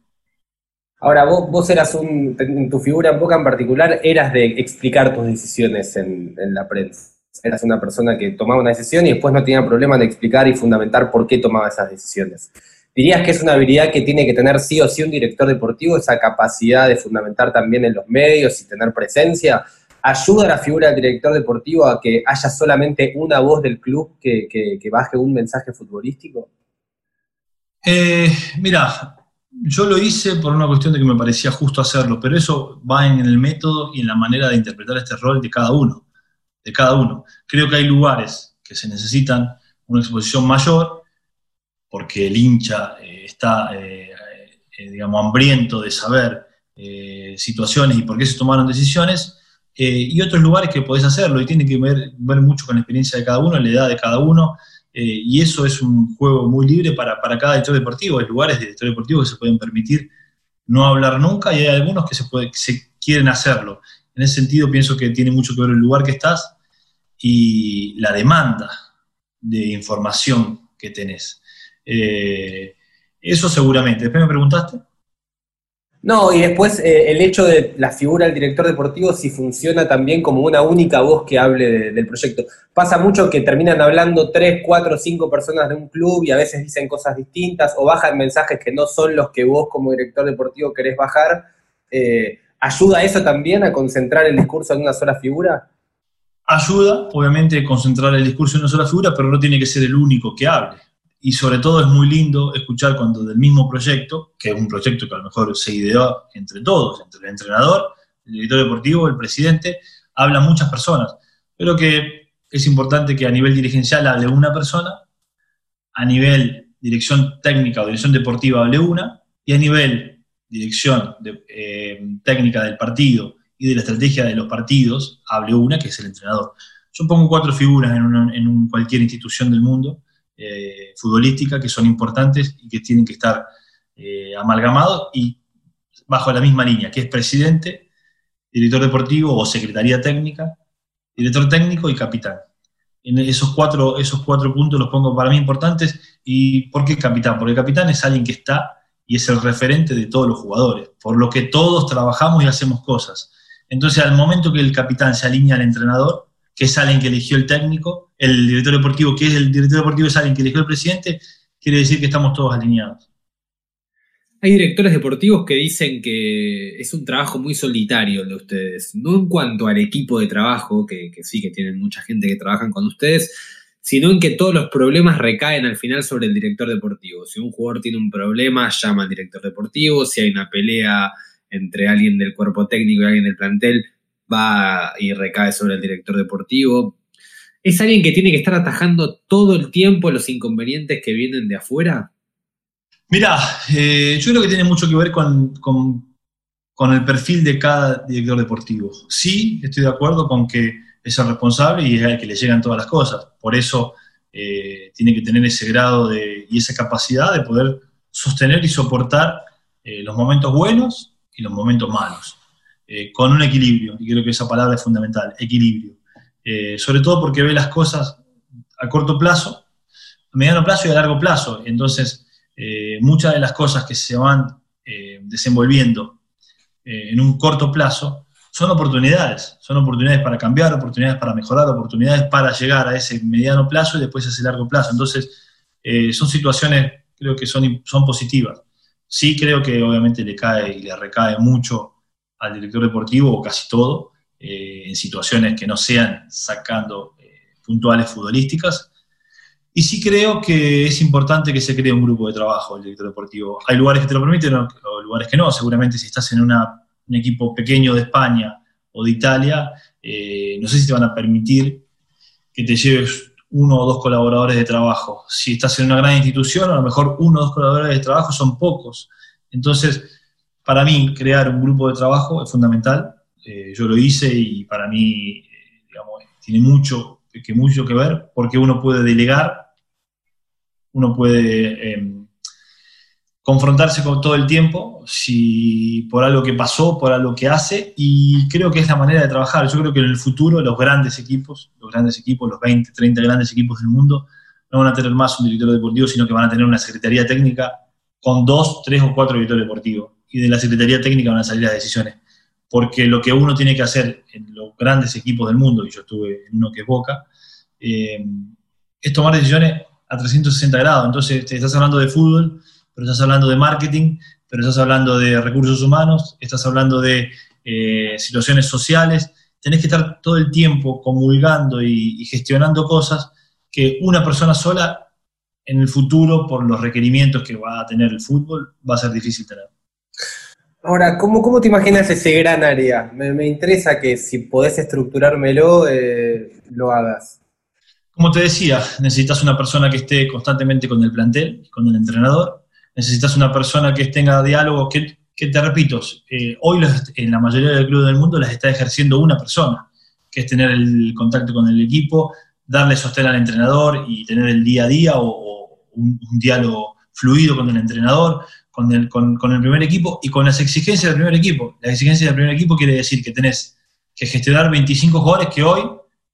Ahora, vos, eras un, en tu figura en Boca en particular, eras de explicar tus decisiones en, la prensa. Eras una persona que tomaba una decisión y después no tenía problema en explicar y fundamentar por qué tomaba esas decisiones. ¿Dirías que es una habilidad que tiene que tener sí o sí un director deportivo, esa capacidad de fundamentar también en los medios y tener presencia? ¿Ayuda a la figura del director deportivo a que haya solamente una voz del club que, baje un mensaje futbolístico?
Eh, mira, yo lo hice por una cuestión de que me parecía justo hacerlo, pero eso va en el método y en la manera de interpretar este rol de cada uno, de cada uno. Creo que hay lugares que se necesitan una exposición mayor, porque el hincha eh, está, eh, eh, digamos, hambriento de saber situaciones y por qué se tomaron decisiones, y otros lugares que podés hacerlo, y tiene que ver, ver mucho con la experiencia de cada uno, la edad de cada uno, eh, y eso es un juego muy libre para, cada director deportivo. Hay lugares de director deportivo que se pueden permitir no hablar nunca y hay algunos que se, puede, se quieren hacerlo. En ese sentido pienso que tiene mucho que ver el lugar que estás y la demanda de información que tenés. Eh, eso seguramente. Después me preguntaste.
No, y después eh, el hecho de la figura del director deportivo si funciona también como una única voz que hable del proyecto. Pasa mucho que terminan hablando tres, cuatro, cinco personas de un club y a veces dicen cosas distintas o bajan mensajes que no son los que vos como director deportivo querés bajar. Eh, ¿Ayuda eso también a concentrar el discurso en una sola figura?
Ayuda, obviamente, concentrar el discurso en una sola figura, pero no tiene que ser el único que hable y sobre todo es muy lindo escuchar cuando del mismo proyecto, que es un proyecto que a lo mejor se ideó entre todos, entre el entrenador, el director deportivo, el presidente, hablan muchas personas, pero que es importante que a nivel dirigencial hable una persona, a nivel dirección técnica o dirección deportiva hable una, y a nivel dirección eh, técnica del partido y de la estrategia de los partidos hable una, que es el entrenador. Yo pongo cuatro figuras en, en cualquier institución del mundo, eh, futbolística que son importantes y que tienen que estar eh, amalgamados y bajo la misma línea, que es presidente, director deportivo o secretaría técnica, director técnico y capitán. En esos cuatro, esos cuatro puntos los pongo para mí importantes. ¿Y por qué capitán? Porque el capitán es alguien que está y es el referente de todos los jugadores, por lo que todos trabajamos y hacemos cosas. Entonces, al momento que el capitán se alinea al entrenador, que es alguien que eligió el técnico, el director deportivo, que es el director deportivo, es alguien que eligió el presidente, quiere decir que estamos todos alineados.
Hay directores deportivos que dicen que es un trabajo muy solitario el de ustedes, no en cuanto al equipo de trabajo, que, sí que tienen mucha gente que trabajan con ustedes, sino en que todos los problemas recaen al final sobre el director deportivo. Si un jugador tiene un problema, llama al director deportivo, si hay una pelea entre alguien del cuerpo técnico y alguien del plantel, va y recae sobre el director deportivo. ¿Es alguien que tiene que estar atajando todo el tiempo los inconvenientes que vienen de afuera?
Mira, eh, yo creo que tiene mucho que ver con, el perfil de cada director deportivo. Sí, estoy de acuerdo con que es el responsable y es el que le llegan todas las cosas. Por eso eh, tiene que tener ese grado de, y esa capacidad de poder sostener y soportar eh, los momentos buenos y los momentos malos. Con un equilibrio, y creo que esa palabra es fundamental, equilibrio. Eh, sobre todo porque ve las cosas a corto plazo, a mediano plazo y a largo plazo. Entonces, eh, muchas de las cosas que se van desenvolviendo en un corto plazo son oportunidades, son oportunidades para cambiar, oportunidades para mejorar, oportunidades para llegar a ese mediano plazo y después a ese largo plazo. Entonces, son situaciones, creo que son, son positivas. Sí creo que obviamente le cae y le recae mucho al director deportivo, o casi todo, eh, en situaciones que no sean sacando eh, puntuales futbolísticas. Y sí creo que es importante que se cree un grupo de trabajo el director deportivo. Hay lugares que te lo permiten o lugares que no. Seguramente si estás en un equipo pequeño de España o de Italia, eh, no sé si te van a permitir que te lleves uno o dos colaboradores de trabajo. Si estás en una gran institución, a lo mejor uno o dos colaboradores de trabajo son pocos. Entonces, para mí, crear un grupo de trabajo es fundamental. Eh, yo lo hice y para mí, eh, tiene mucho que, mucho que ver porque uno puede delegar, uno puede em, confrontarse con todo el tiempo, si por algo que pasó, por algo que hace, y creo que es la manera de trabajar. Yo creo que en el futuro los grandes equipos, los grandes equipos, los 20, 30 grandes equipos del mundo, no van a tener más un director deportivo, sino que van a tener una secretaría técnica con dos, tres o cuatro directores deportivos y de la Secretaría Técnica van a salir las decisiones. Porque lo que uno tiene que hacer en los grandes equipos del mundo, y yo estuve en uno que es Boca, eh, es tomar decisiones a 360 grados. Entonces, estás hablando de fútbol, pero estás hablando de marketing, pero estás hablando de recursos humanos, estás hablando de eh, situaciones sociales. Tenés que estar todo el tiempo comulgando y, y gestionando cosas que una persona sola en el futuro, por los requerimientos que va a tener el fútbol, va a ser difícil tener.
Ahora, ¿cómo, cómo te imaginas ese gran área? Me, me interesa que si podés estructurármelo, eh, lo hagas.
Como te decía, necesitas una persona que esté constantemente con el plantel, con el entrenador. Necesitas una persona que tenga diálogo, que, que te repito, eh, hoy en la mayoría del club del mundo las está ejerciendo una persona, que es tener el contacto con el equipo, darle sostén al entrenador y tener el día a día o, un diálogo fluido con el entrenador, con el, primer equipo y con las exigencias del primer equipo. Las exigencias del primer equipo quiere decir que tenés que gestionar 25 jugadores que hoy,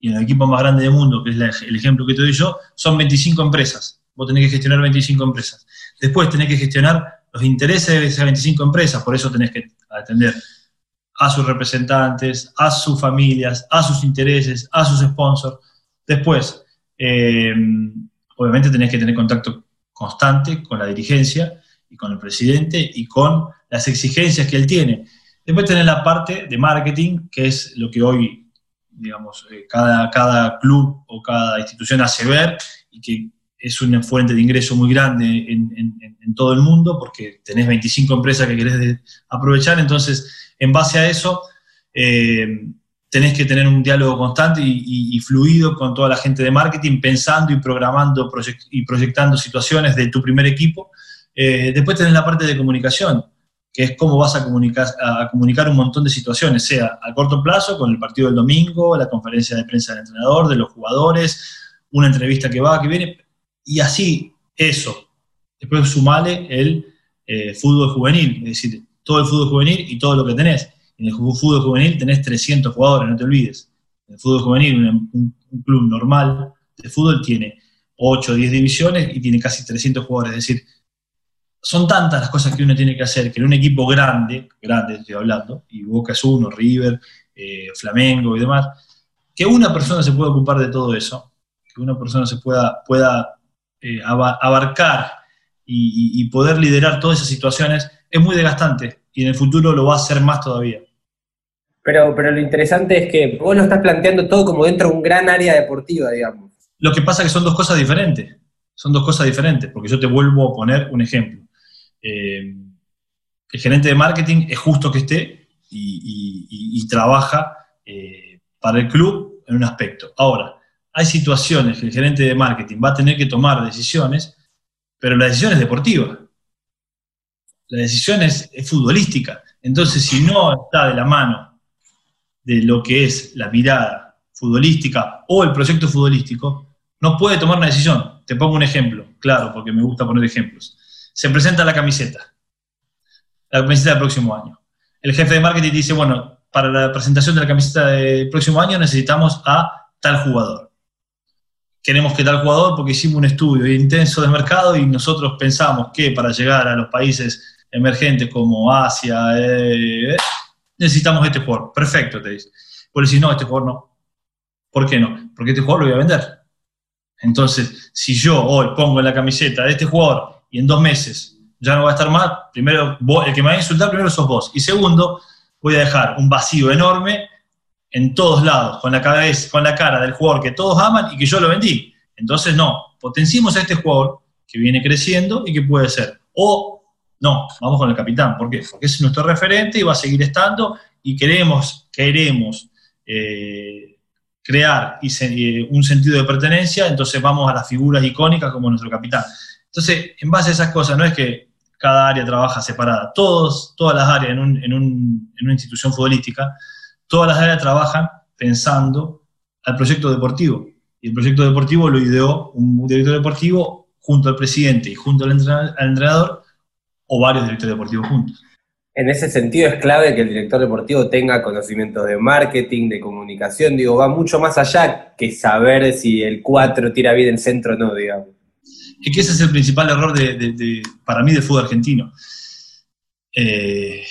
y en el equipo más grande del mundo, que es el ejemplo que te doy yo, son 25 empresas. Vos tenés que gestionar 25 empresas. Después tenés que gestionar los intereses de esas 25 empresas, por eso tenés que atender a sus representantes, a sus familias, a sus intereses, a sus sponsors. Después, eh, obviamente tenés que tener contacto constante con la dirigencia y con el presidente y con las exigencias que él tiene. Después tenés la parte de marketing, que es lo que hoy, digamos, eh, cada, cada club o cada institución hace ver y que es una fuente de ingreso muy grande en, todo el mundo porque tenés 25 empresas que querés aprovechar, entonces en base a eso eh, tenés que tener un diálogo constante y, fluido con toda la gente de marketing, pensando y programando y proyectando situaciones de tu primer equipo. Eh, después tenés la parte de comunicación, que es cómo vas a comunicar, a comunicar un montón de situaciones, sea a corto plazo, con el partido del domingo, la conferencia de prensa del entrenador, de los jugadores, una entrevista que va, que viene, y así, eso. Después sumale el eh, fútbol juvenil, es decir, todo el fútbol juvenil y todo lo que tenés en el fútbol juvenil tenés 300 jugadores, no te olvides. En el fútbol juvenil, un, un, club normal de fútbol tiene 8 o 10 divisiones y tiene casi 300 jugadores. Es decir, son tantas las cosas que uno tiene que hacer que en un equipo grande, grande estoy hablando, y Boca es uno, River, eh, Flamengo y demás, que una persona se pueda ocupar de todo eso, que una persona se pueda, pueda eh, abarcar y, poder liderar todas esas situaciones, es muy desgastante y en el futuro lo va a hacer más todavía.
Pero, pero lo interesante es que vos lo estás planteando todo como dentro de un gran área deportiva, digamos.
Lo que pasa es que son dos cosas diferentes. Son dos cosas diferentes, porque yo te vuelvo a poner un ejemplo. Eh, el gerente de marketing es justo que esté y, trabaja eh, para el club en un aspecto. Ahora, hay situaciones que el gerente de marketing va a tener que tomar decisiones, pero la decisión es deportiva la decisión es, es, futbolística. Entonces, si no está de la mano de lo que es la mirada futbolística o el proyecto futbolístico, no puede tomar una decisión. Te pongo un ejemplo, claro, porque me gusta poner ejemplos. Se presenta la camiseta, la camiseta del próximo año. El jefe de marketing dice, bueno, para la presentación de la camiseta del próximo año necesitamos a tal jugador. Queremos que tal jugador porque hicimos un estudio intenso de mercado y nosotros pensamos que para llegar a los países emergentes como Asia, eh, necesitamos este jugador. Perfecto, te dice. Por decir, no, este jugador no. ¿Por qué no? Porque este jugador lo voy a vender. Entonces, si yo hoy pongo en la camiseta de este jugador y en dos meses ya no va a estar más, primero, el que me va a insultar primero sos vos. Y segundo, voy a dejar un vacío enorme en todos lados, con la, cabeza, con la cara del jugador que todos aman y que yo lo vendí. Entonces, no, potenciemos a este jugador que viene creciendo y que puede ser o no, vamos con el capitán. ¿Por qué? Porque es nuestro referente y va a seguir estando y queremos, queremos eh, crear eh, un sentido de pertenencia, entonces vamos a las figuras icónicas como nuestro capitán. Entonces, en base a esas cosas, no es que cada área trabaja separada, Todos, todas las áreas en, un, en, un, en una institución futbolística, todas las áreas trabajan pensando al proyecto deportivo. Y el proyecto deportivo lo ideó un director deportivo junto al presidente y junto al entrenador o varios directores deportivos juntos.
En ese sentido es clave que el director deportivo tenga conocimientos de marketing, de comunicación, digo, va mucho más allá que saber si el 4 tira bien el centro o no, digamos.
Que ese es el principal error de, para mí del fútbol argentino. eh,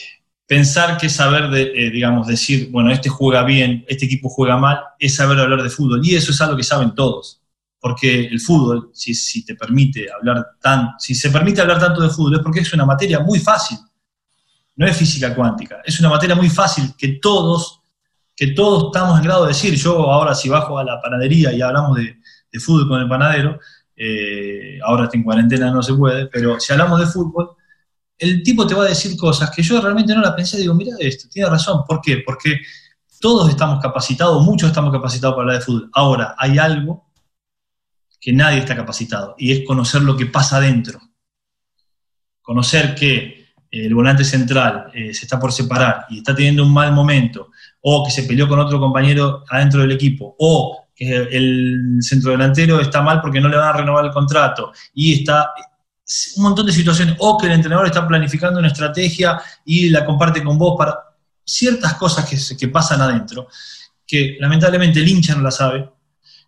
pensar que saber, eh, digamos, decir, bueno, este juega bien, este equipo juega mal, es saber hablar de fútbol. Y eso es algo que saben todos. Porque el fútbol, si, se permite hablar tanto de fútbol, es porque es una materia muy fácil. No es física cuántica. Es una materia muy fácil que todos, que todos estamos en grado de decir. Yo ahora si bajo a la panadería y hablamos de fútbol con el panadero, eh, ahora está en cuarentena, no se puede, pero si hablamos de fútbol, el tipo te va a decir cosas que yo realmente no las pensé, digo, mira esto, tiene razón, ¿por qué? Porque todos estamos capacitados, muchos estamos capacitados para hablar de fútbol. Ahora, hay algo que nadie está capacitado, y es conocer lo que pasa adentro. Conocer que el volante central eh, se está por separar y está teniendo un mal momento, o que se peleó con otro compañero adentro del equipo, o el centro delantero está mal porque no le van a renovar el contrato. Y está un montón de situaciones, o que el entrenador está planificando una estrategia y la comparte con vos para ciertas cosas que, que pasan adentro, que lamentablemente el hincha no la sabe,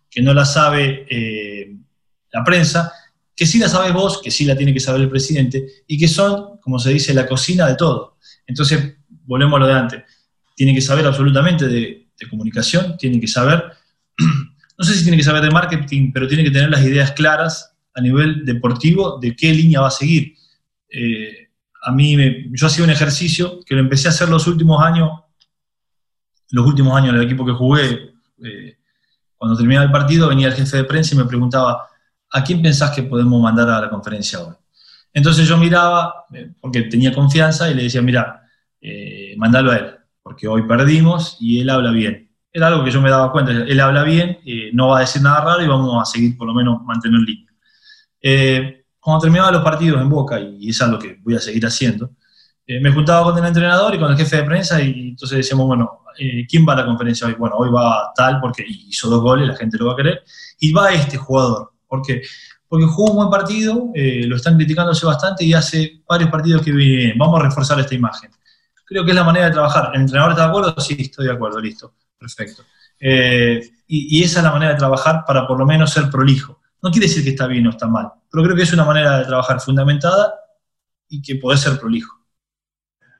que no la sabe eh, la prensa, que sí la sabes vos, que sí la tiene que saber el presidente, y que son, como se dice, la cocina de todo. Entonces, volvemos a lo de antes, tiene que saber absolutamente de, de comunicación, tiene que saber no sé si tiene que saber de marketing, pero tiene que tener las ideas claras a nivel deportivo de qué línea va a seguir. Eh, a mí, me, yo hacía un ejercicio que lo empecé a hacer los últimos años, los últimos años del equipo que jugué. Eh, cuando terminaba el partido, venía el jefe de prensa y me preguntaba, ¿a quién pensás que podemos mandar a la conferencia hoy? Entonces yo miraba, eh, porque tenía confianza, y le decía, mira, mandalo a él, porque hoy perdimos y él habla bien era algo que yo me daba cuenta. Él habla bien, eh, no va a decir nada raro y vamos a seguir por lo menos mantener línea. Eh, cuando terminaba los partidos en Boca, y es algo que voy a seguir haciendo, eh, me juntaba con el entrenador y con el jefe de prensa y entonces decíamos, bueno, ¿quién va a la conferencia hoy? Bueno, hoy va tal porque hizo dos goles, la gente lo va a querer, y va este jugador. ¿Por qué? Porque jugó un buen partido, lo están criticándose bastante y hace varios partidos que viene. Vamos a reforzar esta imagen. Creo que es la manera de trabajar. ¿El entrenador está de acuerdo? Sí, estoy de acuerdo, listo Perfecto. Eh, y, esa es la manera de trabajar para por lo menos ser prolijo. No quiere decir que está bien o está mal, pero creo que es una manera de trabajar fundamentada y que puede ser prolijo.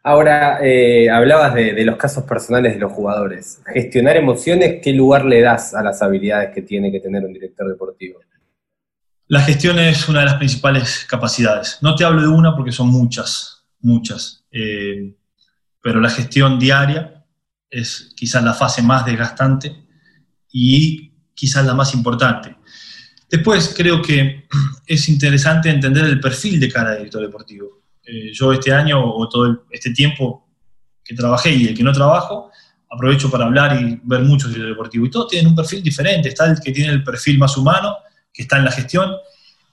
Ahora, eh, hablabas de, los casos personales de los jugadores. Gestionar emociones, ¿qué lugar le das a las habilidades que tiene que tener un director deportivo?
La gestión es una de las principales capacidades. No te hablo de una porque son muchas, muchas. Eh, pero la gestión diaria es quizás la fase más desgastante y quizás la más importante. Después creo que es interesante entender el perfil de cada director deportivo. Eh, yo este año o todo este tiempo que trabajé y el que no trabajo, aprovecho para hablar y ver muchos directores deportivos. Y todos tienen un perfil diferente. Está el que tiene el perfil más humano, que está en la gestión.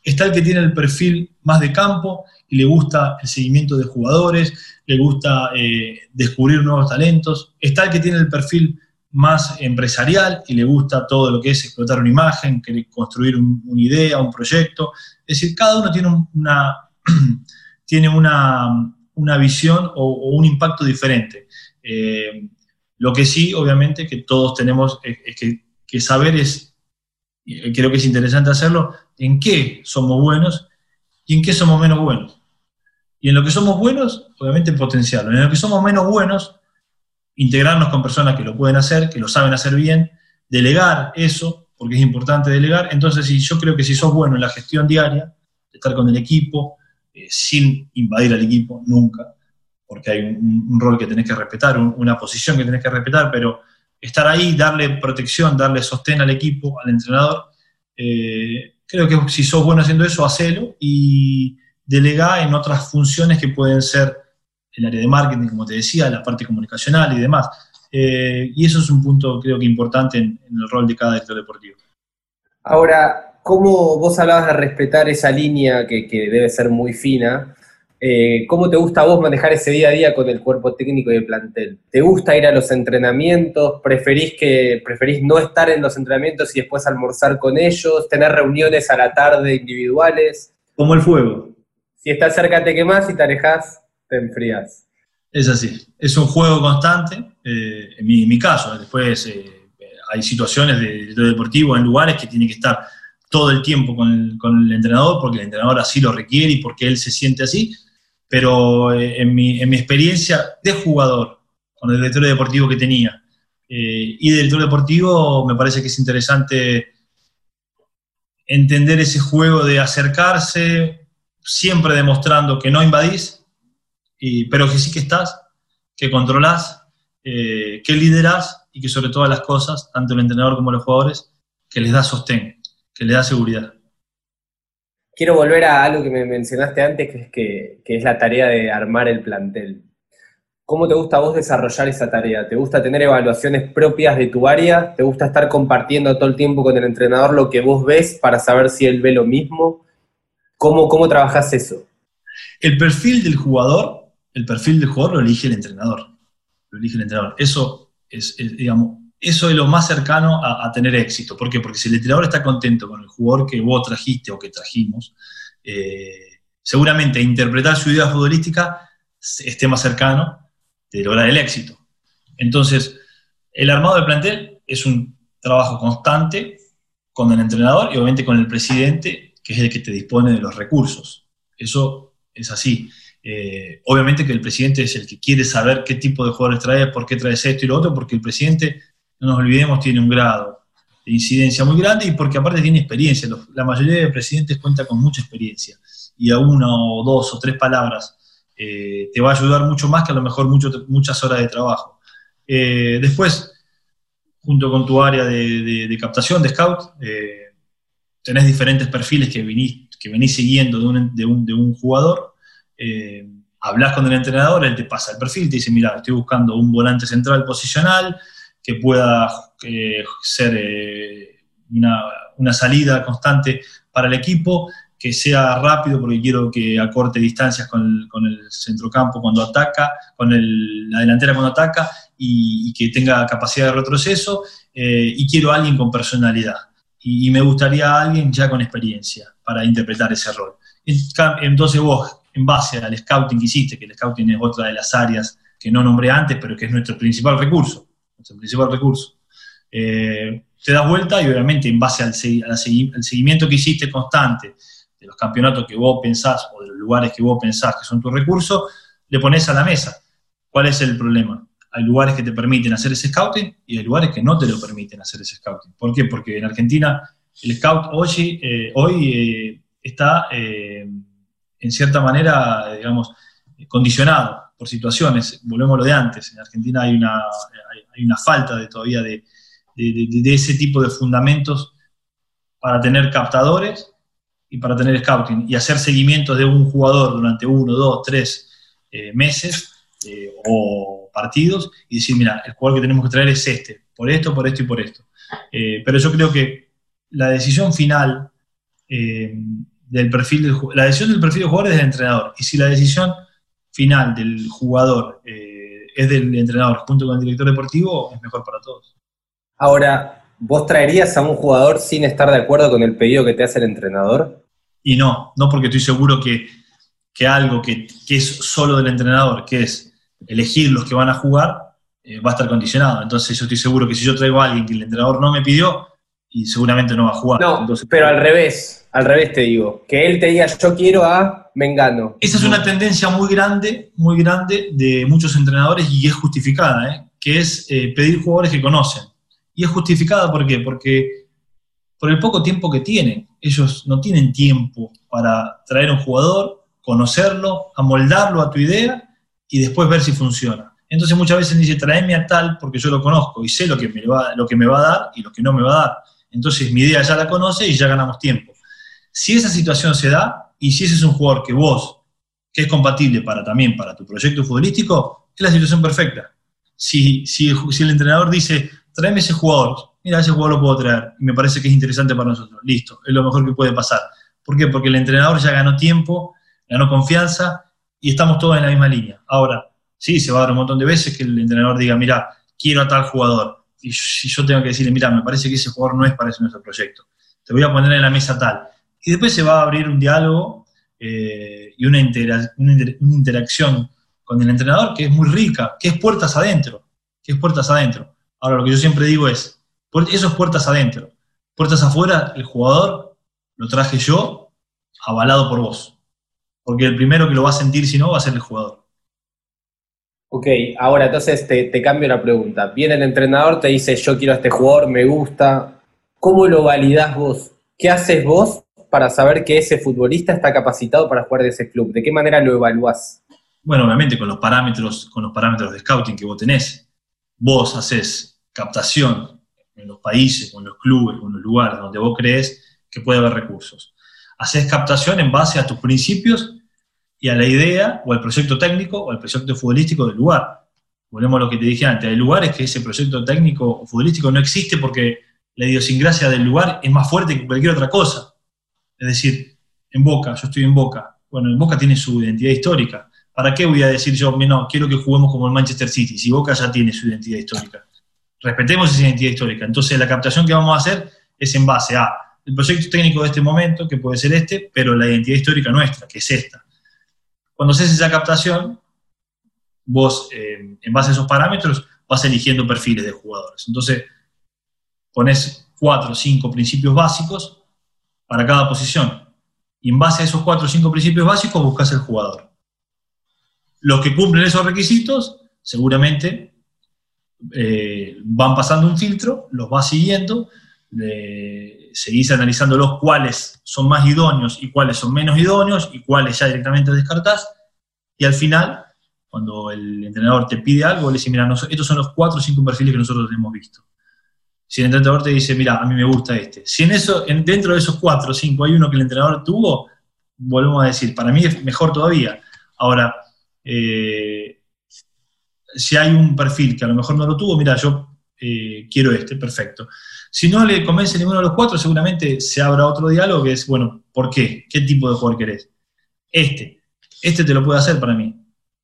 Está el que tiene el perfil más de campo le gusta el seguimiento de jugadores, le gusta eh, descubrir nuevos talentos. Está el que tiene el perfil más empresarial y le gusta todo lo que es explotar una imagen, construir una idea, un proyecto. Es decir, cada uno tiene una, tiene una, visión o, un impacto diferente. Eh, lo que sí, obviamente, que todos tenemos es, que, que, saber es, creo que es interesante hacerlo, en qué somos buenos y en qué somos menos buenos. Y en lo que somos buenos, obviamente potenciarlo. En lo que somos menos buenos, integrarnos con personas que lo pueden hacer, que lo saben hacer bien, delegar eso, porque es importante delegar. Entonces, si yo creo que si sos bueno en la gestión diaria, estar con el equipo, eh, sin invadir al equipo, nunca, porque hay un, rol que tenés que respetar, una posición que tenés que respetar, pero estar ahí, darle protección, darle sostén al equipo, al entrenador, eh, creo que si sos bueno haciendo eso, hacelo y delegada en otras funciones que pueden ser el área de marketing, como te decía, la parte comunicacional y demás. Eh, y eso es un punto creo que importante en, el rol de cada director deportivo.
Ahora, ¿cómo vos hablabas de respetar esa línea que, debe ser muy fina? Eh, ¿Cómo te gusta a vos manejar ese día a día con el cuerpo técnico y el plantel? ¿Te gusta ir a los entrenamientos? ¿Preferís, que, ¿Preferís no estar en los entrenamientos y después almorzar con ellos? ¿Tener reuniones a la tarde individuales?
Como el fuego.
Si estás cerca te quemas, si te alejas te enfrías.
Es así, es un juego constante, eh, en, mi, caso, después eh, hay situaciones de, deportivo en lugares que tiene que estar todo el tiempo con el, entrenador, porque el entrenador así lo requiere y porque él se siente así, pero eh, en, mi, experiencia de jugador, con el director deportivo que tenía, eh, y director deportivo, me parece que es interesante entender ese juego de acercarse, siempre demostrando que no invadís, pero que sí que estás, que controlás, eh, que liderás y que sobre todas las cosas, tanto el entrenador como los jugadores, que les da sostén, que les da seguridad.
Quiero volver a algo que me mencionaste antes, que es, que, es la tarea de armar el plantel. ¿Cómo te gusta a vos desarrollar esa tarea? ¿Te gusta tener evaluaciones propias de tu área? ¿Te gusta estar compartiendo todo el tiempo con el entrenador lo que vos ves para saber si él ve lo mismo? ¿Cómo, cómo trabajas eso?
El perfil del jugador, el perfil del jugador lo elige el entrenador. Lo elige el entrenador. Eso es digamos, eso es lo más cercano a, tener éxito. ¿Por qué? Porque si el entrenador está contento con el jugador que vos trajiste o que trajimos, eh, seguramente interpretar su idea futbolística esté más cercano de lograr el éxito. Entonces, el armado del plantel es un trabajo constante con el entrenador y obviamente con el presidente, que es el que te dispone de los recursos. Eso es así. Eh, obviamente que el presidente es el que quiere saber qué tipo de jugadores traes, por qué traes esto y lo otro, porque el presidente no nos olvidemos, tiene un grado de incidencia muy grande y porque aparte tiene experiencia. la mayoría de presidentes cuenta con mucha experiencia y a una o dos o tres palabras eh, te va a ayudar mucho más que a lo mejor muchas horas de trabajo. Eh, después, junto con tu área de, captación, de scout, eh, tenés diferentes perfiles que venís, que venís siguiendo de un, de un jugador. hablas con el entrenador, él te pasa el perfil, te dice, mira, estoy buscando un volante central posicional, que pueda eh, ser eh, una, salida constante para el equipo, que sea rápido porque quiero que acorte distancias con el, centrocampo cuando ataca, con la delantera cuando ataca y, que tenga capacidad de retroceso eh, y quiero a alguien con personalidad y, me gustaría alguien ya con experiencia para interpretar ese rol. Entonces vos, en base al scouting que hiciste, que el scouting es otra de las áreas que no nombré antes, pero que es nuestro principal recurso, el principal recurso. Eh, te das vuelta y obviamente en base al, seguimiento que hiciste constante de los campeonatos que vos pensás o de los lugares que vos pensás que son tus recursos, le pones a la mesa. ¿Cuál es el problema? Hay lugares que te permiten hacer ese scouting y hay lugares que no te lo permiten hacer ese scouting. ¿Por qué? Porque en Argentina el scout hoy, eh, hoy eh, está en cierta manera, digamos, condicionado por situaciones. Volvemos a lo de antes. En Argentina hay una, hay una falta de, todavía de, ese tipo de fundamentos para tener captadores y para tener scouting y hacer seguimiento de un jugador durante uno, dos, tres eh, meses eh, o partidos y decir, mira, el jugador que tenemos que traer es este, por esto, por esto y por esto. Eh, pero yo creo que la decisión final del perfil del, la decisión del perfil del jugador es del entrenador y si la decisión final del jugador es del entrenador junto con el director deportivo, es mejor para todos.
Ahora, ¿vos traerías a un jugador sin estar de acuerdo con el pedido que te hace el entrenador?
Y no, no porque estoy seguro que, algo que, es solo del entrenador, que es elegir los que van a jugar, eh, va a estar condicionado. Entonces yo estoy seguro que si yo traigo a alguien que el entrenador no me pidió, y seguramente no va a jugar.
No, pero al revés, al revés te digo, que él te diga yo quiero a Mengano.
Esa es una tendencia muy grande, muy grande de muchos entrenadores y es justificada, ¿eh? que es eh, pedir jugadores que conocen. Y es justificada ¿por qué? porque por el poco tiempo que tienen. Ellos no tienen tiempo para traer un jugador, conocerlo, amoldarlo a tu idea y después ver si funciona. Entonces muchas veces dice, tráeme a tal porque yo lo conozco y sé lo que me va, lo que me va a dar y lo que no me va a dar. Entonces mi idea ya la conoce y ya ganamos tiempo. Si esa situación se da y si ese es un jugador que vos, que es compatible para también para tu proyecto futbolístico, es la situación perfecta. Si, si, el entrenador dice, tráeme ese jugador, mira, ese jugador lo puedo traer y me parece que es interesante para nosotros, listo, es lo mejor que puede pasar. ¿Por qué? Porque el entrenador ya ganó tiempo, ganó confianza y estamos todos en la misma línea. Ahora, sí, se va a dar un montón de veces que el entrenador diga, mira, quiero a tal jugador y si yo tengo que decirle, mira, me parece que ese jugador no es para ese nuestro proyecto, te voy a poner en la mesa tal. Y después se va a abrir un diálogo eh, y una, interacción con el entrenador que es muy rica, que es puertas adentro, que es puertas adentro. Ahora, lo que yo siempre digo es, eso es puertas adentro. Puertas afuera, el jugador lo traje yo, avalado por vos. Porque el primero que lo va a sentir si no va a ser el jugador.
Ok, ahora entonces te, te cambio la pregunta. Viene el entrenador, te dice yo quiero a este jugador, me gusta. ¿Cómo lo validás vos? ¿Qué haces vos para saber que ese futbolista está capacitado para jugar de ese club? ¿De qué manera lo evaluás?
Bueno, obviamente con los parámetros, con los parámetros de scouting que vos tenés. Vos haces captación en los países, con los clubes, con los lugares donde vos crees que puede haber recursos. Haces captación en base a tus principios y a la idea o al proyecto técnico o al proyecto futbolístico del lugar. Volvemos a lo que te dije antes, hay lugares que ese proyecto técnico o futbolístico no existe porque la idiosincrasia del lugar es más fuerte que cualquier otra cosa. Es decir, en Boca, yo estoy en Boca. Bueno, en Boca tiene su identidad histórica. ¿Para qué voy a decir yo, no, quiero que juguemos como el Manchester City, si Boca ya tiene su identidad histórica? Respetemos esa identidad histórica. Entonces, la captación que vamos a hacer es en base a el proyecto técnico de este momento, que puede ser este, pero la identidad histórica nuestra, que es esta. Cuando haces esa captación, vos, eh, en base a esos parámetros, vas eligiendo perfiles de jugadores. Entonces, pones cuatro o cinco principios básicos para cada posición. Y en base a esos cuatro o cinco principios básicos buscas el jugador. Los que cumplen esos requisitos, seguramente eh, van pasando un filtro, los vas siguiendo, seguís analizando los cuáles son más idóneos y cuáles son menos idóneos y cuáles ya directamente descartás. Y al final, cuando el entrenador te pide algo, le dice, mira, estos son los cuatro o cinco perfiles que nosotros hemos visto. Si el entrenador te dice, mira, a mí me gusta este. Si en eso, dentro de esos cuatro o cinco hay uno que el entrenador tuvo, volvemos a decir, para mí es mejor todavía. Ahora, eh, si hay un perfil que a lo mejor no lo tuvo, mira, yo eh, quiero este, perfecto. Si no le convence ninguno de los cuatro, seguramente se abra otro diálogo que es, bueno, ¿por qué? ¿Qué tipo de jugador querés? Este. Este te lo puede hacer para mí.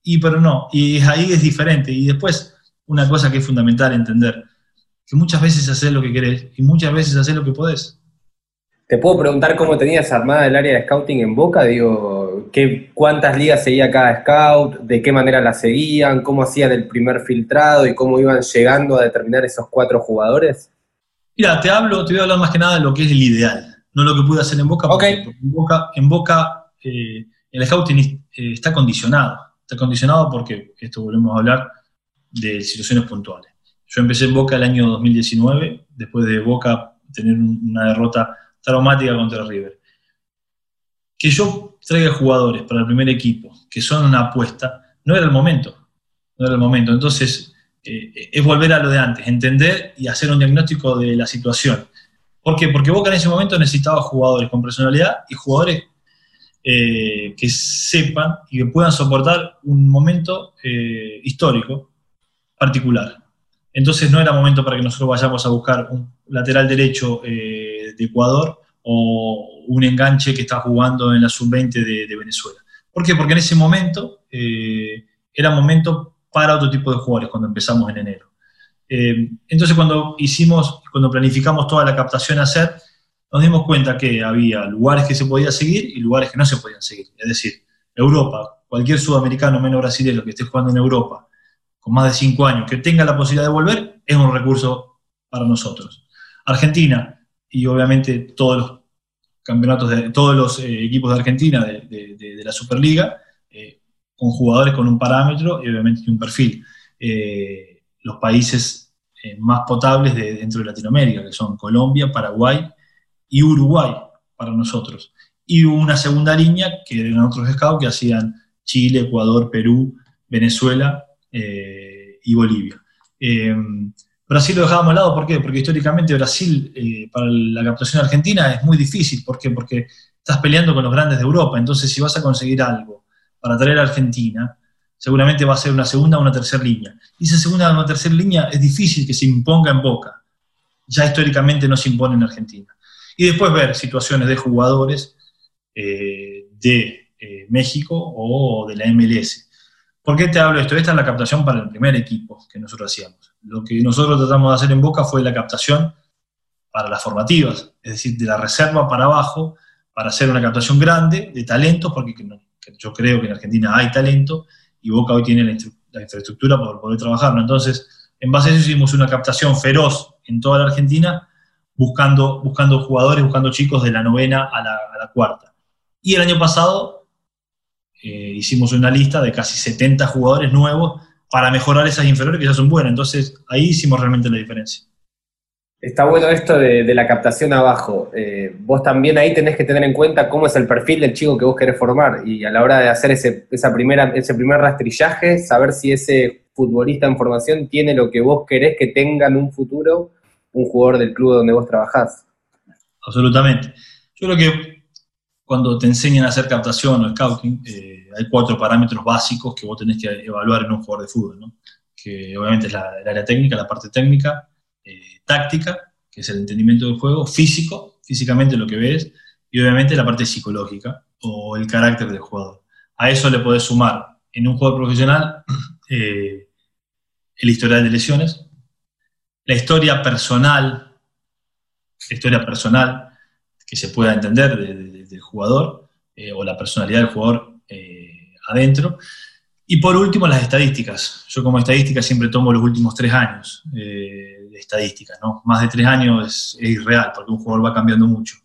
Y pero no. Y ahí es diferente. Y después, una cosa que es fundamental entender, que muchas veces haces lo que querés y muchas veces haces lo que podés.
¿Te puedo preguntar cómo tenías armada el área de scouting en Boca? Digo, ¿qué, ¿cuántas ligas seguía cada scout? ¿De qué manera la seguían? ¿Cómo hacían el primer filtrado y cómo iban llegando a determinar esos cuatro jugadores?
Mira, te hablo, te voy a hablar más que nada de lo que es el ideal, no lo que pude hacer en Boca, porque, en Boca, en Boca eh, el scouting eh, está condicionado. Está condicionado porque, esto volvemos a hablar de situaciones puntuales. Yo empecé en Boca el año 2019, después de Boca tener una derrota traumática contra River. Que yo traiga jugadores para el primer equipo, que son una apuesta, no era el momento. No era el momento. Entonces, eh, es volver a lo de antes, entender y hacer un diagnóstico de la situación. ¿Por qué? Porque Boca en ese momento necesitaba jugadores con personalidad y jugadores eh, que sepan y que puedan soportar un momento eh, histórico particular. Entonces no era momento para que nosotros vayamos a buscar un lateral derecho de Ecuador o un enganche que está jugando en la sub-20 de, Venezuela. ¿Por qué? Porque en ese momento era momento para otro tipo de jugadores cuando empezamos en enero. Eh, entonces cuando hicimos, cuando planificamos toda la captación a hacer, nos dimos cuenta que había lugares que se podía seguir y lugares que no se podían seguir. Es decir, Europa, cualquier sudamericano menos brasileño que esté jugando en Europa con más de cinco años, que tenga la posibilidad de volver, es un recurso para nosotros. Argentina, y obviamente todos los campeonatos de todos los eh, equipos de Argentina de la Superliga, con jugadores con un parámetro y obviamente un perfil. Eh, los países eh, más potables de, dentro de Latinoamérica, que son Colombia, Paraguay y Uruguay para nosotros. Y una segunda línea que eran otros scouts que hacían Chile, Ecuador, Perú, Venezuela eh, y Bolivia. Brasil lo dejábamos al lado, ¿por qué? Porque históricamente Brasil para la captación argentina es muy difícil. ¿Por qué? Porque estás peleando con los grandes de Europa. Entonces, si vas a conseguir algo para traer a Argentina, seguramente va a ser una segunda o una tercera línea. Y esa segunda o una tercera línea es difícil que se imponga en Boca. Ya históricamente no se impone en Argentina. Y después ver situaciones de jugadores eh, de eh, México o de la MLS. ¿Por qué te hablo de esto? Esta es la captación para el primer equipo que nosotros hacíamos. Lo que nosotros tratamos de hacer en Boca fue la captación para las formativas, es decir, de la reserva para abajo, para hacer una captación grande de talentos, porque yo creo que en Argentina hay talento y Boca hoy tiene la, infraestructura para poder trabajarlo. Entonces, en base a eso hicimos una captación feroz en toda la Argentina, buscando, buscando jugadores, buscando chicos de la novena a la, cuarta. Y el año pasado eh, hicimos una lista de casi 70 jugadores nuevos para mejorar esas inferiores que ya son buenas. Entonces ahí hicimos realmente la diferencia.
Está bueno esto de, la captación abajo. Eh, vos también ahí tenés que tener en cuenta cómo es el perfil del chico que vos querés formar y a la hora de hacer ese, esa primera, ese primer rastrillaje, saber si ese futbolista en formación tiene lo que vos querés que tenga en un futuro un jugador del club donde vos trabajás.
Absolutamente. Yo creo que cuando te enseñan a hacer captación o scouting, eh, hay cuatro parámetros básicos que vos tenés que evaluar en un jugador de fútbol, ¿no? que obviamente es la, el área técnica, la parte técnica, eh, táctica, que es el entendimiento del juego, físico, físicamente lo que ves, y obviamente la parte psicológica o el carácter del jugador. A eso le podés sumar en un jugador profesional eh, el historial de lesiones, la historia personal, la historia personal que se pueda entender del jugador eh, o la personalidad del jugador adentro. Y por último, las estadísticas. Yo como estadística siempre tomo los últimos tres años estadísticas, ¿no? Más de tres años es, irreal porque un jugador va cambiando mucho.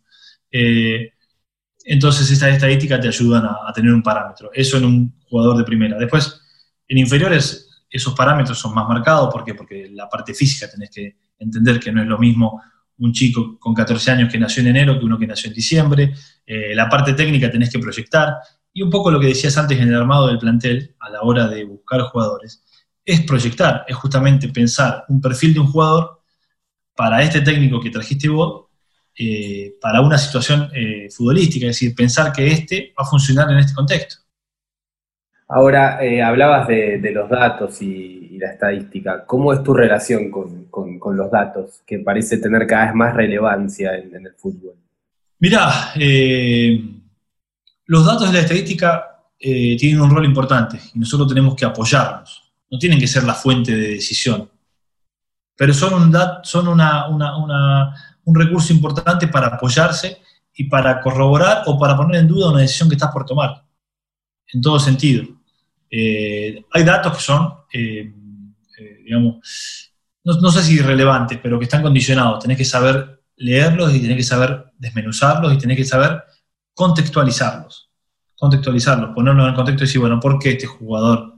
Eh, entonces estas estadísticas te ayudan a, tener un parámetro. Eso en un jugador de primera. Después, en inferiores, esos parámetros son más marcados. ¿Por? Porque la parte física tenés que entender que no es lo mismo un chico con 14 años que nació en enero que uno que nació en diciembre. Eh, la parte técnica tenés que proyectar. Y un poco lo que decías antes en el armado del plantel, a la hora de buscar jugadores, es proyectar, es justamente pensar un perfil de un jugador para este técnico que trajiste vos, eh, para una situación eh, futbolística, es decir, pensar que este va a funcionar en este contexto.
Ahora, eh, hablabas de, los datos y, la estadística. ¿Cómo es tu relación con, los datos, que parece tener cada vez más relevancia en, en el fútbol?
Mirá, los datos de la estadística tienen un rol importante y nosotros tenemos que apoyarnos no tienen que ser la fuente de decisión, pero son un, son un recurso importante para apoyarse y para corroborar o para poner en duda una decisión que estás por tomar, en todo sentido. Eh, hay datos que son, eh, eh, digamos, no, sé si irrelevantes, pero que están condicionados. Tenés que saber leerlos y tenés que saber desmenuzarlos y tenés que saber contextualizarlos. Contextualizarlos, ponerlos en el contexto y decir, bueno, ¿por qué este jugador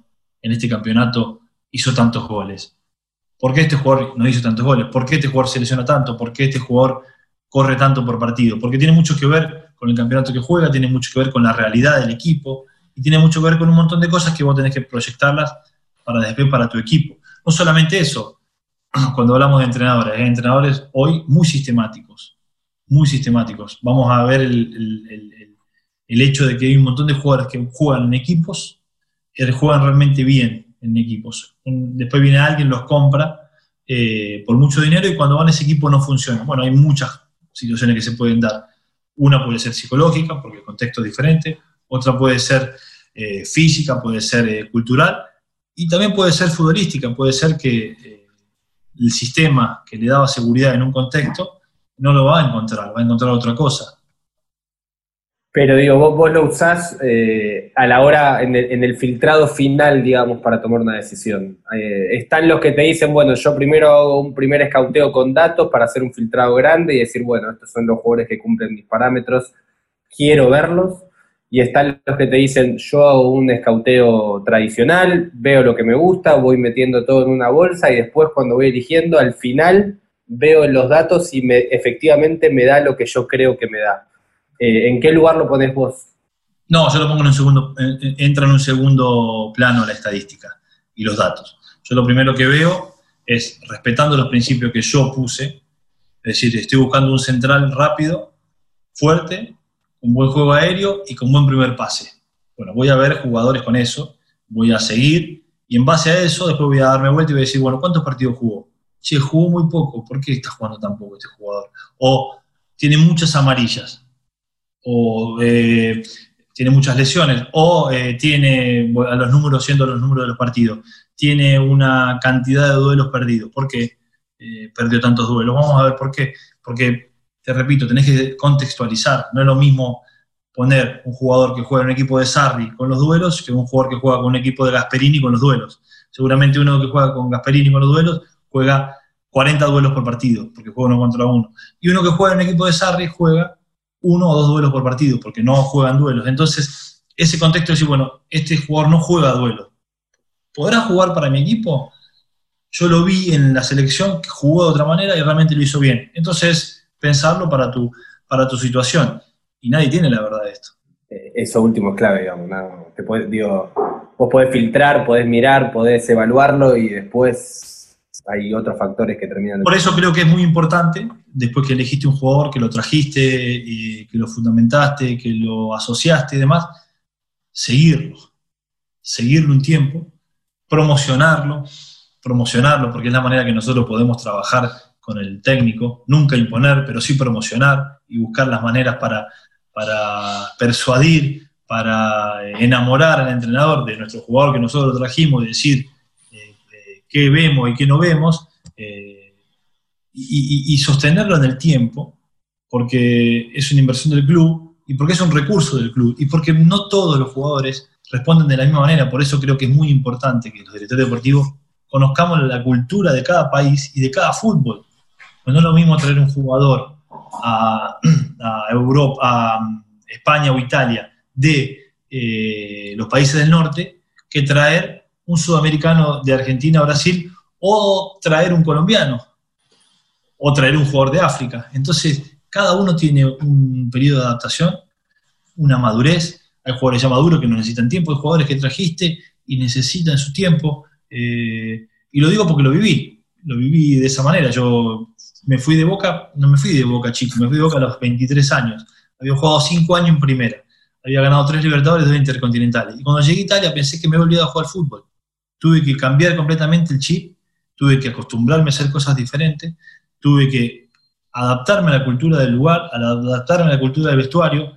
en este campeonato hizo tantos goles? ¿Por qué este jugador no hizo tantos goles? ¿Por qué este jugador se lesiona tanto? ¿Por qué este jugador corre tanto por partido? Porque tiene mucho que ver con el campeonato que juega, tiene mucho que ver con la realidad del equipo y tiene mucho que ver con un montón de cosas que vos tenés que proyectarlas para después para tu equipo. No solamente eso, cuando hablamos de entrenadores, hay entrenadores hoy muy sistemáticos, muy sistemáticos. Vamos a ver el, el hecho de que hay un montón de jugadores que juegan en equipos juegan realmente bien en equipos. Después viene alguien, los compra eh, por mucho dinero y cuando van ese equipo no funciona. Bueno, hay muchas situaciones que se pueden dar. Una puede ser psicológica, porque el contexto es diferente. Otra puede ser eh, física, puede ser eh, cultural. Y también puede ser futbolística. Puede ser que el sistema que le daba seguridad en un contexto no lo va a encontrar, va a encontrar otra cosa.
Pero digo, vos, vos lo usás eh, a la hora, en el, filtrado final, digamos, para tomar una decisión. Eh, están los que te dicen, bueno, yo primero hago un primer escauteo con datos para hacer un filtrado grande y decir, bueno, estos son los jugadores que cumplen mis parámetros, quiero verlos. Y están los que te dicen, yo hago un escauteo tradicional, veo lo que me gusta, voy metiendo todo en una bolsa y después cuando voy eligiendo, al final veo los datos y me, efectivamente me da lo que yo creo que me da. Eh, ¿en qué lugar lo pones vos?
No, yo lo pongo en un segundo, entra en un segundo plano la estadística y los datos. Yo lo primero que veo es, respetando los principios que yo puse, es decir, estoy buscando un central rápido, fuerte, con buen juego aéreo y con buen primer pase. Bueno, voy a ver jugadores con eso, voy a seguir y en base a eso después voy a darme vuelta y voy a decir, bueno, ¿cuántos partidos jugó? Che, jugó muy poco, ¿por qué está jugando tan poco este jugador? O tiene muchas amarillas, o eh, tiene muchas lesiones, o eh, tiene, a los números, siendo los números de los partidos, tiene una cantidad de duelos perdidos. ¿Por qué eh, perdió tantos duelos? Vamos a ver por qué. Porque, te repito, tenés que contextualizar. No es lo mismo poner un jugador que juega en un equipo de Sarri con los duelos que un jugador que juega con un equipo de Gasperini con los duelos. Seguramente uno que juega con Gasperini con los duelos juega 40 duelos por partido, porque juega uno contra uno. Y uno que juega en un equipo de Sarri juega uno o dos duelos por partido, porque no juegan duelos. Entonces, ese contexto de decir, bueno, este jugador no juega duelo. ¿Podrá jugar para mi equipo? Yo lo vi en la selección que jugó de otra manera y realmente lo hizo bien. Entonces, pensarlo para tu, para tu situación. Y nadie tiene la verdad de esto.
Eh, eso último es clave, digamos. digo, vos podés filtrar, podés mirar, podés evaluarlo y después hay otros factores que terminan.
Por eso creo que es muy importante, después que elegiste un jugador, que lo trajiste, que lo fundamentaste, que lo asociaste y demás, seguirlo. Seguirlo un tiempo, promocionarlo, promocionarlo, porque es la manera que nosotros podemos trabajar con el técnico, nunca imponer, pero sí promocionar y buscar las maneras para, para persuadir, para enamorar al entrenador de nuestro jugador que nosotros trajimos y decir qué vemos y qué no vemos, y, sostenerlo en el tiempo, porque es una inversión del club y porque es un recurso del club y porque no todos los jugadores responden de la misma manera. Por eso creo que es muy importante que los directores deportivos conozcamos la cultura de cada país y de cada fútbol. Pues no es lo mismo traer un jugador a, Europa, a España o Italia de eh, los países del norte que traer un sudamericano de Argentina Brasil o traer un colombiano o traer un jugador de África. Entonces, cada uno tiene un periodo de adaptación, una madurez. Hay jugadores ya maduros que no necesitan tiempo, hay jugadores que trajiste y necesitan su tiempo. Eh, y lo digo porque lo viví, lo viví de esa manera. Yo me fui de Boca, no me fui de Boca chico, me fui de Boca a los 23 años. Había jugado 5 años en primera, había ganado 3 Libertadores y 2 Intercontinentales. Y cuando llegué a Italia pensé que me había olvidado jugar fútbol. Tuve que cambiar completamente el chip, tuve que acostumbrarme a hacer cosas diferentes, tuve que adaptarme a la cultura del lugar, adaptarme a la cultura del vestuario,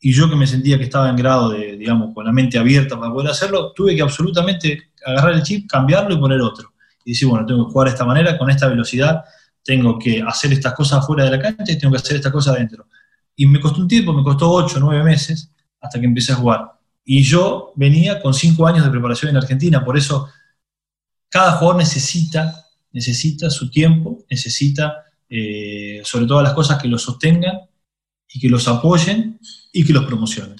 y yo que me sentía que estaba en grado de, digamos, con la mente abierta para poder hacerlo, tuve que absolutamente agarrar el chip, cambiarlo y poner otro. Y decir, bueno, tengo que jugar de esta manera, con esta velocidad, tengo que hacer estas cosas fuera de la cancha y tengo que hacer estas cosas adentro. Y me costó un tiempo, me costó 8 o 9 meses hasta que empecé a jugar. Y yo venía con 5 años de preparación en Argentina, por eso cada jugador necesita, necesita su tiempo, necesita eh, sobre todas las cosas que lo sostengan y que los apoyen y que los promocionen.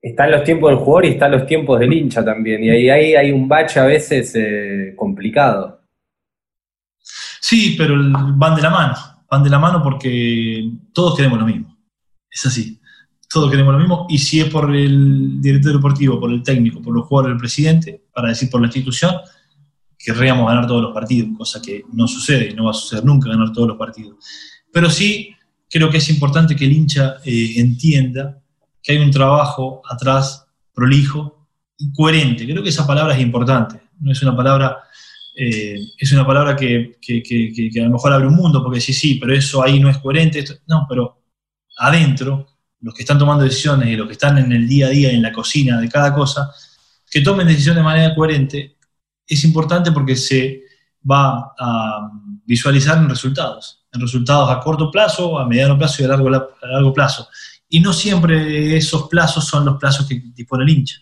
Están los tiempos del jugador y están los tiempos del hincha también, y ahí, ahí hay un bache a veces eh, complicado.
Sí, pero van de la mano, van de la mano porque todos queremos lo mismo, es así, todos queremos lo mismo, y si es por el director deportivo, por el técnico, por los jugadores, el presidente, para decir por la institución, querríamos ganar todos los partidos, cosa que no sucede no va a suceder nunca ganar todos los partidos. Pero sí creo que es importante que el hincha eh, entienda que hay un trabajo atrás prolijo y coherente. Creo que esa palabra es importante, no es una palabra, eh, es una palabra que, a lo mejor abre un mundo, porque sí, sí, pero eso ahí no es coherente. no, pero adentro, los que están tomando decisiones y los que están en el día a día, en la cocina de cada cosa, que tomen decisiones de manera coherente, es importante porque se va a visualizar en resultados, en resultados a corto plazo, a mediano plazo y a largo, a largo plazo. Y no siempre esos plazos son los plazos que dispone el hincha.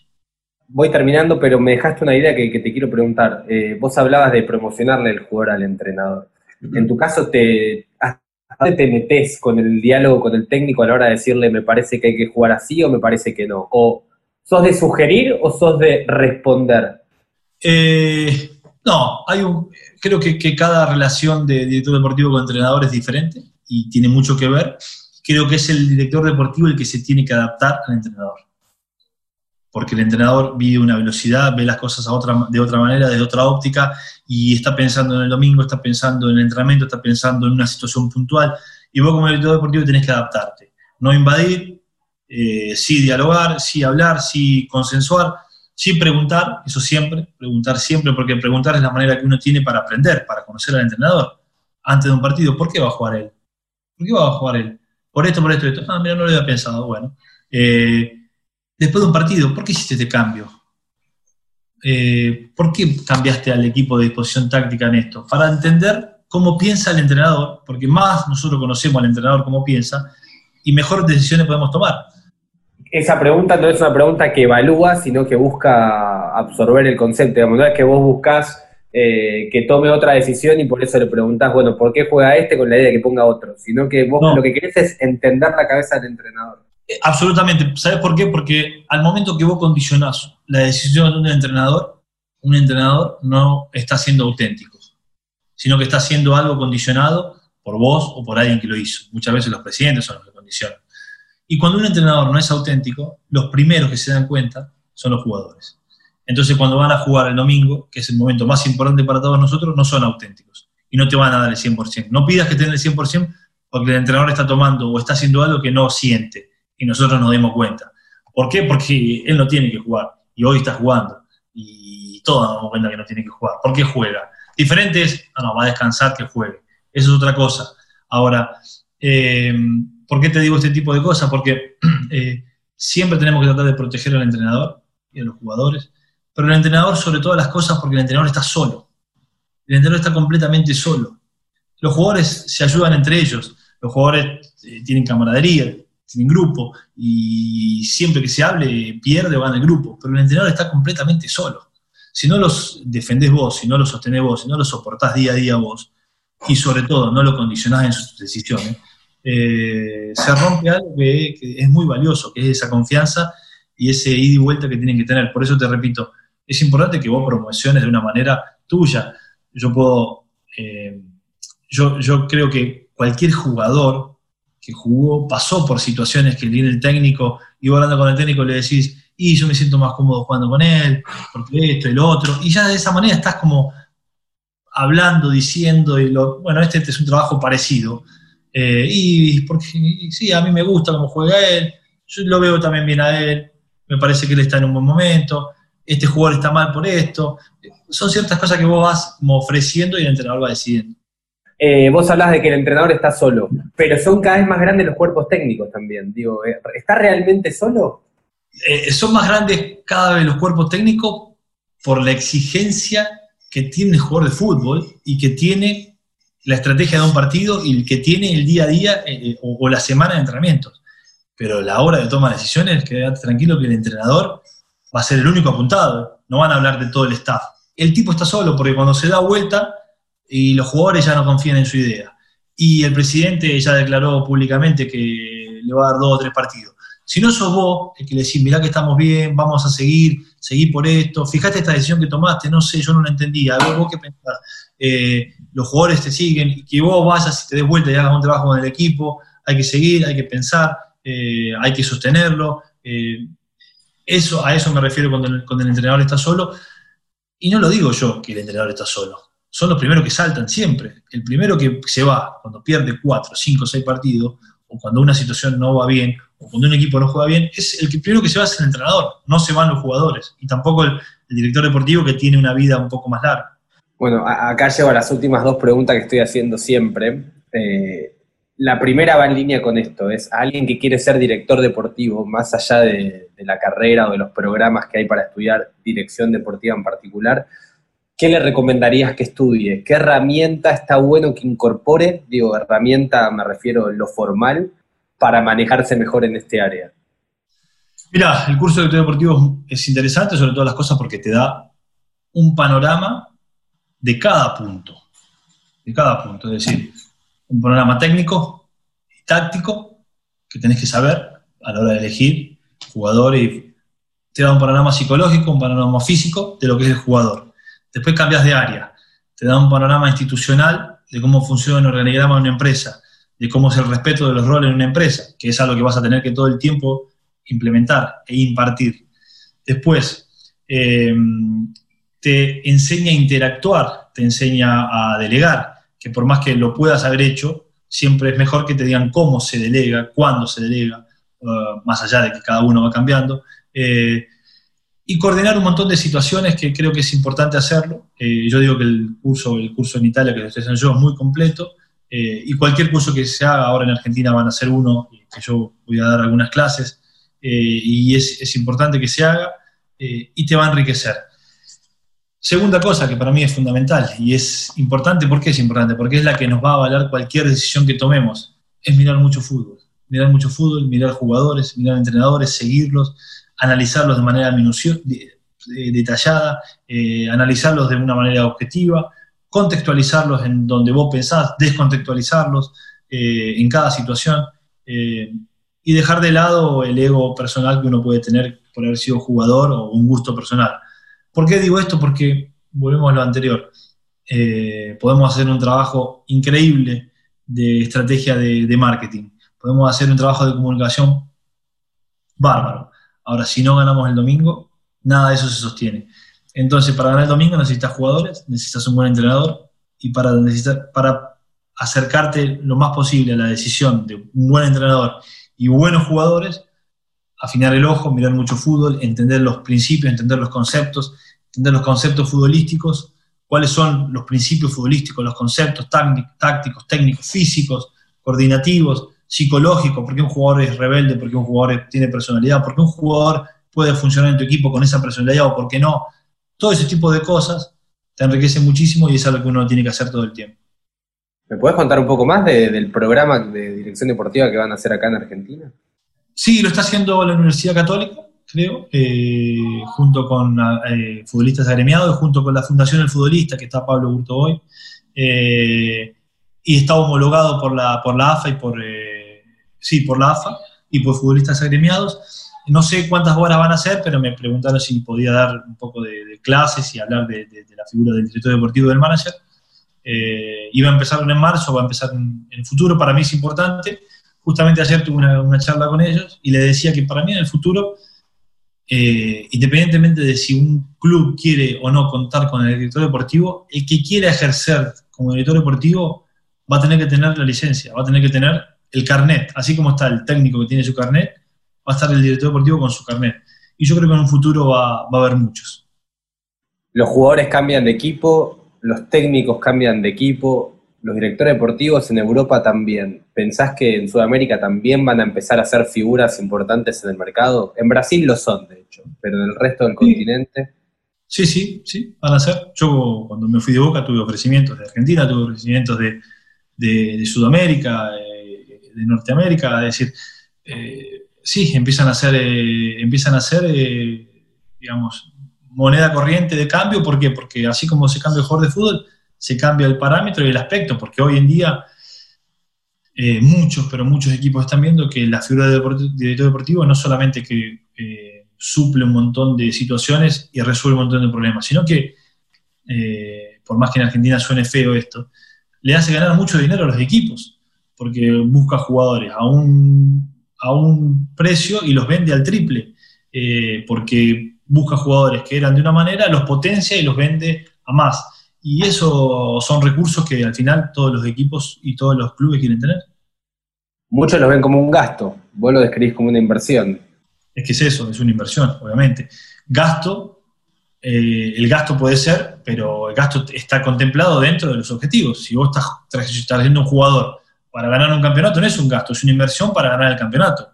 Voy terminando, pero me dejaste una idea que, te quiero preguntar. Eh, vos hablabas de promocionarle el jugador al entrenador. En tu caso, te, dónde te metes con el diálogo con el técnico a la hora de decirle me parece que hay que jugar así o me parece que no? ¿O sos de sugerir o sos de responder?
Eh, no, hay un, creo que, cada relación de director deportivo con entrenador es diferente y tiene mucho que ver. Creo que es el director deportivo el que se tiene que adaptar al entrenador. Porque el entrenador vive una velocidad, ve las cosas de otra manera, de otra óptica, y está pensando en el domingo, está pensando en el entrenamiento, está pensando en una situación puntual. Y vos como director deportivo tenés que adaptarte. No invadir, eh, sí dialogar, sí hablar, sí consensuar, sin preguntar, eso siempre, preguntar siempre, porque preguntar es la manera que uno tiene para aprender, para conocer al entrenador. Antes de un partido, ¿por qué va a jugar él? ¿Por qué va a jugar él? Por esto, por esto, esto. Ah, mira, no lo había pensado. Bueno. Eh, después de un partido, ¿por qué hiciste este cambio? Eh, ¿Por qué cambiaste al equipo de disposición táctica en esto? Para entender cómo piensa el entrenador, porque más nosotros conocemos al entrenador cómo piensa, y mejores decisiones podemos tomar
esa pregunta no es una pregunta que evalúa, sino que busca absorber el concepto. no es que vos buscas eh, que tome otra decisión y por eso le preguntás, bueno, ¿por qué juega este con la idea de que ponga otro? Sino que vos lo que querés es entender la cabeza del entrenador.
Absolutamente. ¿Sabes por qué? Porque al momento que vos condicionás la decisión de un entrenador, un entrenador no está siendo auténtico, sino que está haciendo algo condicionado por vos o por alguien que lo hizo. Muchas veces los presidentes son los que condicionan. Y cuando un entrenador no es auténtico, los primeros que se dan cuenta son los jugadores. Entonces, cuando van a jugar el domingo, que es el momento más importante para todos nosotros, no son auténticos y no te van a dar el 100%. No pidas que tengan el 100% porque el entrenador está tomando o está haciendo algo que no siente y nosotros nos demos cuenta. ¿Por qué? Porque él no tiene que jugar y hoy está jugando y todos damos cuenta que no tiene que jugar. ¿Por qué juega? Diferente es, no, no, va a descansar que juegue. Eso es otra cosa. Ahora, eh, ¿por qué te digo este tipo de cosas? Porque eh, siempre tenemos que tratar de proteger al entrenador y a los jugadores, pero el entrenador sobre todas las cosas porque el entrenador está solo. El entrenador está completamente solo. Los jugadores se ayudan entre ellos, los jugadores eh, tienen camaradería, tienen grupo, y siempre que se hable pierde o gana el grupo, pero el entrenador está completamente solo. Si no los defendés vos, si no los sostenés vos, si no los soportás día a día vos, y sobre todo no lo condicionás en sus decisiones, eh, se rompe algo que, que, es muy valioso, que es esa confianza y ese ida y vuelta que tienen que tener. Por eso te repito, es importante que vos promociones de una manera tuya. Yo puedo, eh, yo, yo creo que cualquier jugador que jugó, pasó por situaciones que viene el técnico, y vos hablando con el técnico le decís, y yo me siento más cómodo jugando con él, porque esto y lo otro, y ya de esa manera estás como hablando, diciendo, y bueno, este, este es un trabajo parecido, eh, y porque sí, a mí me gusta cómo juega él, yo lo veo también bien a él, me parece que él está en un buen momento, este jugador está mal por esto, son ciertas cosas que vos vas como ofreciendo y el entrenador va decidiendo.
Eh, vos hablas de que el entrenador está solo, pero son cada vez más grandes los cuerpos técnicos también. Digo, eh, ¿está realmente solo?
Eh, son más grandes cada vez los cuerpos técnicos por la exigencia que tiene el jugador de fútbol y que tiene la estrategia de un partido y que tiene el día a día o, o, la semana de entrenamientos. Pero la hora de toma de decisiones, quédate tranquilo que el entrenador va a ser el único apuntado, no van a hablar de todo el staff. El tipo está solo porque cuando se da vuelta y los jugadores ya no confían en su idea. Y el presidente ya declaró públicamente que le va a dar dos o tres partidos. Si no sos vos el que le decís, mirá que estamos bien, vamos a seguir, seguir por esto, fíjate esta decisión que tomaste, no sé, yo no la entendía, a ver, vos qué pensás, eh, los jugadores te siguen, que vos vayas y te des vuelta y hagas un trabajo con el equipo, hay que seguir, hay que pensar, eh, hay que sostenerlo, eh, eso, a eso me refiero cuando el entrenador está solo, y no lo digo yo que el entrenador está solo, son los primeros que saltan siempre. El primero que se va cuando pierde cuatro, cinco, seis partidos, o cuando una situación no va bien, o cuando un equipo no juega bien, es el que primero que se va es el entrenador, no se van los jugadores, y tampoco el, director deportivo que tiene una vida un poco más larga.
Bueno, acá llevo a las últimas dos preguntas que estoy haciendo siempre. Eh, la primera va en línea con esto, es alguien que quiere ser director deportivo, más allá de la carrera o de los programas que hay para estudiar dirección deportiva en particular, ¿qué le recomendarías que estudie? ¿Qué herramienta está bueno que incorpore? Digo, herramienta me refiero a lo formal, para manejarse mejor en este área.
Mira, el curso de director deportivo es interesante, sobre todas las cosas, porque te da un panorama de cada punto. De cada punto. Es decir, un panorama técnico y táctico que tenés que saber a la hora de elegir jugadores y te da un panorama psicológico, un panorama físico de lo que es el jugador. Después cambias de área, te da un panorama institucional de cómo funciona el organigrama de una empresa, de cómo es el respeto de los roles en una empresa, que es algo que vas a tener que todo el tiempo implementar e impartir. Después, eh, te enseña a interactuar, te enseña a delegar, que por más que lo puedas haber hecho, siempre es mejor que te digan cómo se delega, cuándo se delega, uh, más allá de que cada uno va cambiando. Eh, y coordinar un montón de situaciones que creo que es importante hacerlo. Eh, yo digo que el curso, el curso en Italia que estoy haciendo yo es muy completo, eh, y cualquier curso que se haga ahora en Argentina van a ser uno, que yo voy a dar algunas clases, eh, y es, es, importante que se haga eh, y te va a enriquecer. Segunda cosa que para mí es fundamental y es importante, ¿por qué es importante? Porque es la que nos va a avalar cualquier decisión que tomemos, es mirar mucho fútbol. Mirar mucho fútbol, mirar jugadores, mirar entrenadores, seguirlos, analizarlos de manera minuciosa, de, de, detallada, eh, analizarlos de una manera objetiva, contextualizarlos en donde vos pensás, descontextualizarlos eh, en cada situación. Eh, y dejar de lado el ego personal que uno puede tener por haber sido jugador o un gusto personal. ¿Por qué digo esto? Porque, volvemos a lo anterior, eh, podemos hacer un trabajo increíble de estrategia de, marketing, podemos hacer un trabajo de comunicación bárbaro. Ahora, si no ganamos el domingo, nada de eso se sostiene. Entonces, para ganar el domingo necesitas jugadores, necesitas un buen entrenador y para, para acercarte lo más posible a la decisión de un buen entrenador y buenos jugadores, afinar el ojo, mirar mucho fútbol, entender los principios, entender los conceptos, entender los conceptos futbolísticos, cuáles son los principios futbolísticos, los conceptos tácticos, técnicos, físicos, coordinativos, psicológicos, por qué un jugador es rebelde, por qué un jugador tiene personalidad, por qué un jugador puede funcionar en tu equipo con esa personalidad o por qué no. Todo ese tipo de cosas te enriquecen muchísimo y es algo que uno tiene que hacer todo el tiempo.
¿Me puedes contar un poco más del programa de dirección deportiva que van a hacer acá en Argentina?
Sí, lo está haciendo la Universidad Católica, creo, eh, junto con eh, futbolistas agremiados, junto con la Fundación del Futbolista, que está Pablo Burto hoy, eh, y está homologado por la, por la AFA y por, sí, por la AFA y por futbolistas agremiados. No sé cuántas horas van a hacer, pero me preguntaron si podía dar un poco de, clases y hablar de, de, la figura del director deportivo del manager. Eh, iba a empezar en marzo, va a empezar en, el futuro, para mí es importante. Justamente ayer tuve una, charla con ellos y le decía que para mí en el futuro, eh, independientemente de si un club quiere o no contar con el director deportivo, el que quiera ejercer como director deportivo va a tener que tener la licencia, va a tener que tener el carnet, así como está el técnico que tiene su carnet, va a estar el director deportivo con su carnet. Y yo creo que en un futuro va, va a haber muchos.
Los jugadores cambian de equipo, los técnicos cambian de equipo, los directores deportivos en Europa también. ¿Pensás que en Sudamérica también van a empezar a ser figuras importantes en el mercado? En Brasil lo son, de hecho, pero en el resto del continente.
Sí, sí, sí, van a ser. Yo cuando me fui de Boca tuve ofrecimientos de Argentina, tuve ofrecimientos de, Sudamérica, eh, de Norteamérica, es decir, eh, sí, empiezan a ser, eh, empiezan a ser digamos, moneda corriente de cambio, ¿por qué? Porque así como se cambia el jugador de fútbol, se cambia el parámetro y el aspecto, porque hoy en día eh, muchos, pero muchos equipos están viendo que la figura de director deportivo no solamente que eh, suple un montón de situaciones y resuelve un montón de problemas, sino que, eh, por más que en Argentina suene feo esto, le hace ganar mucho dinero a los equipos, porque busca jugadores a un, a un precio y los vende al triple, porque busca jugadores que eran de una manera, los potencia y los vende a más. Y eso son recursos que al final todos los equipos y todos los clubes quieren tener.
Muchos lo ven como un gasto, vos lo describís como una inversión.
Es que es eso, es una inversión, obviamente. Gasto, eh, el gasto puede ser, pero el gasto está contemplado dentro de los objetivos. Si vos estás trayendo un jugador para ganar un campeonato, no es un gasto, es una inversión para ganar el campeonato.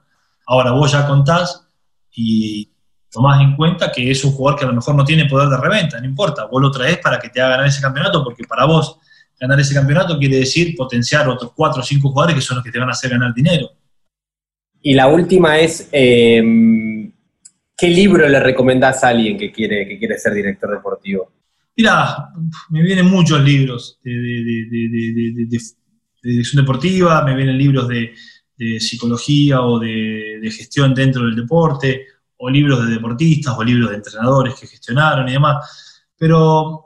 Ahora vos ya contás y tomás en cuenta que es un jugador que a lo mejor no tiene poder de reventa, no importa, vos lo traes para que te haga ganar ese campeonato, porque para vos ganar ese campeonato quiere decir potenciar otros cuatro o cinco jugadores que son los que te van a hacer ganar dinero.
Y la última es, em, ¿qué libro le recomendás a alguien que quiere, que quiere ser director deportivo?
Mira, me vienen muchos libros de, de, dirección deportiva, me vienen libros de, psicología o de, gestión dentro del deporte, o libros de deportistas, o libros de entrenadores que gestionaron y demás, pero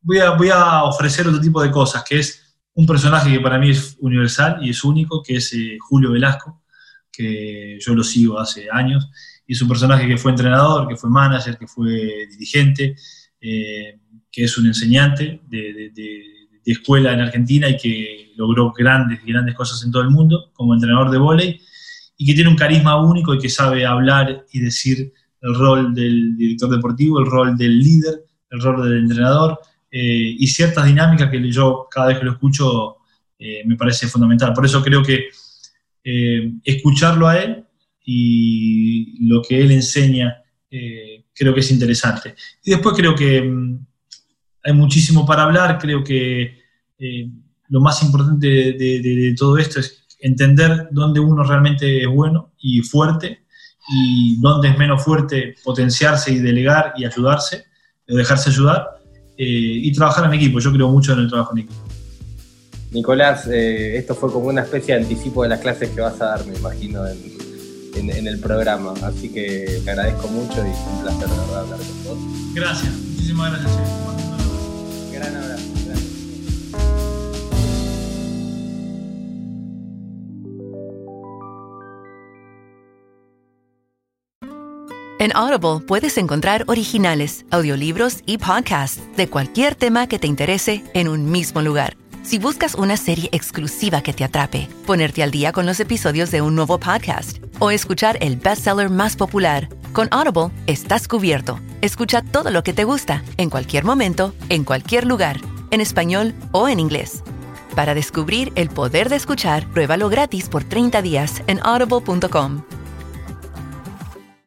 voy a, voy a ofrecer otro tipo de cosas, que es un personaje que para mí es universal y es único, que es eh, Julio Velasco, que yo lo sigo hace años, y es un personaje que fue entrenador, que fue manager, que fue dirigente, eh, que es un enseñante de, de, escuela en Argentina y que logró grandes, grandes cosas en todo el mundo como entrenador de vóley y que tiene un carisma único y que sabe hablar y decir el rol del director deportivo, el rol del líder, el rol del entrenador eh, y ciertas dinámicas que yo cada vez que lo escucho eh, me parece fundamental. Por eso creo que eh, escucharlo a él y lo que él enseña creo que es interesante. Y después creo que mm, hay muchísimo para hablar, creo que lo más importante de todo esto es entender dónde uno realmente es bueno y fuerte y dónde es menos fuerte potenciarse y delegar y ayudarse, o dejarse ayudar eh, y trabajar en equipo. Yo creo mucho en el trabajo en equipo.
Nicolás, eh, esto fue como una especie de anticipo de las clases que vas a dar, me imagino, en, en, el programa. Así que te agradezco mucho y es un placer de verdad hablar con vos.
Gracias, muchísimas gracias.
Gran abrazo.
En Audible puedes encontrar originales, audiolibros y podcasts de cualquier tema que te interese en un mismo lugar. Si buscas una serie exclusiva que te atrape, ponerte al día con los episodios de un nuevo podcast o escuchar el bestseller más popular, con Audible estás cubierto. Escucha todo lo que te gusta, en cualquier momento, en cualquier lugar, en español o en inglés. Para descubrir el poder de escuchar, pruébalo gratis por 30 días en audible.com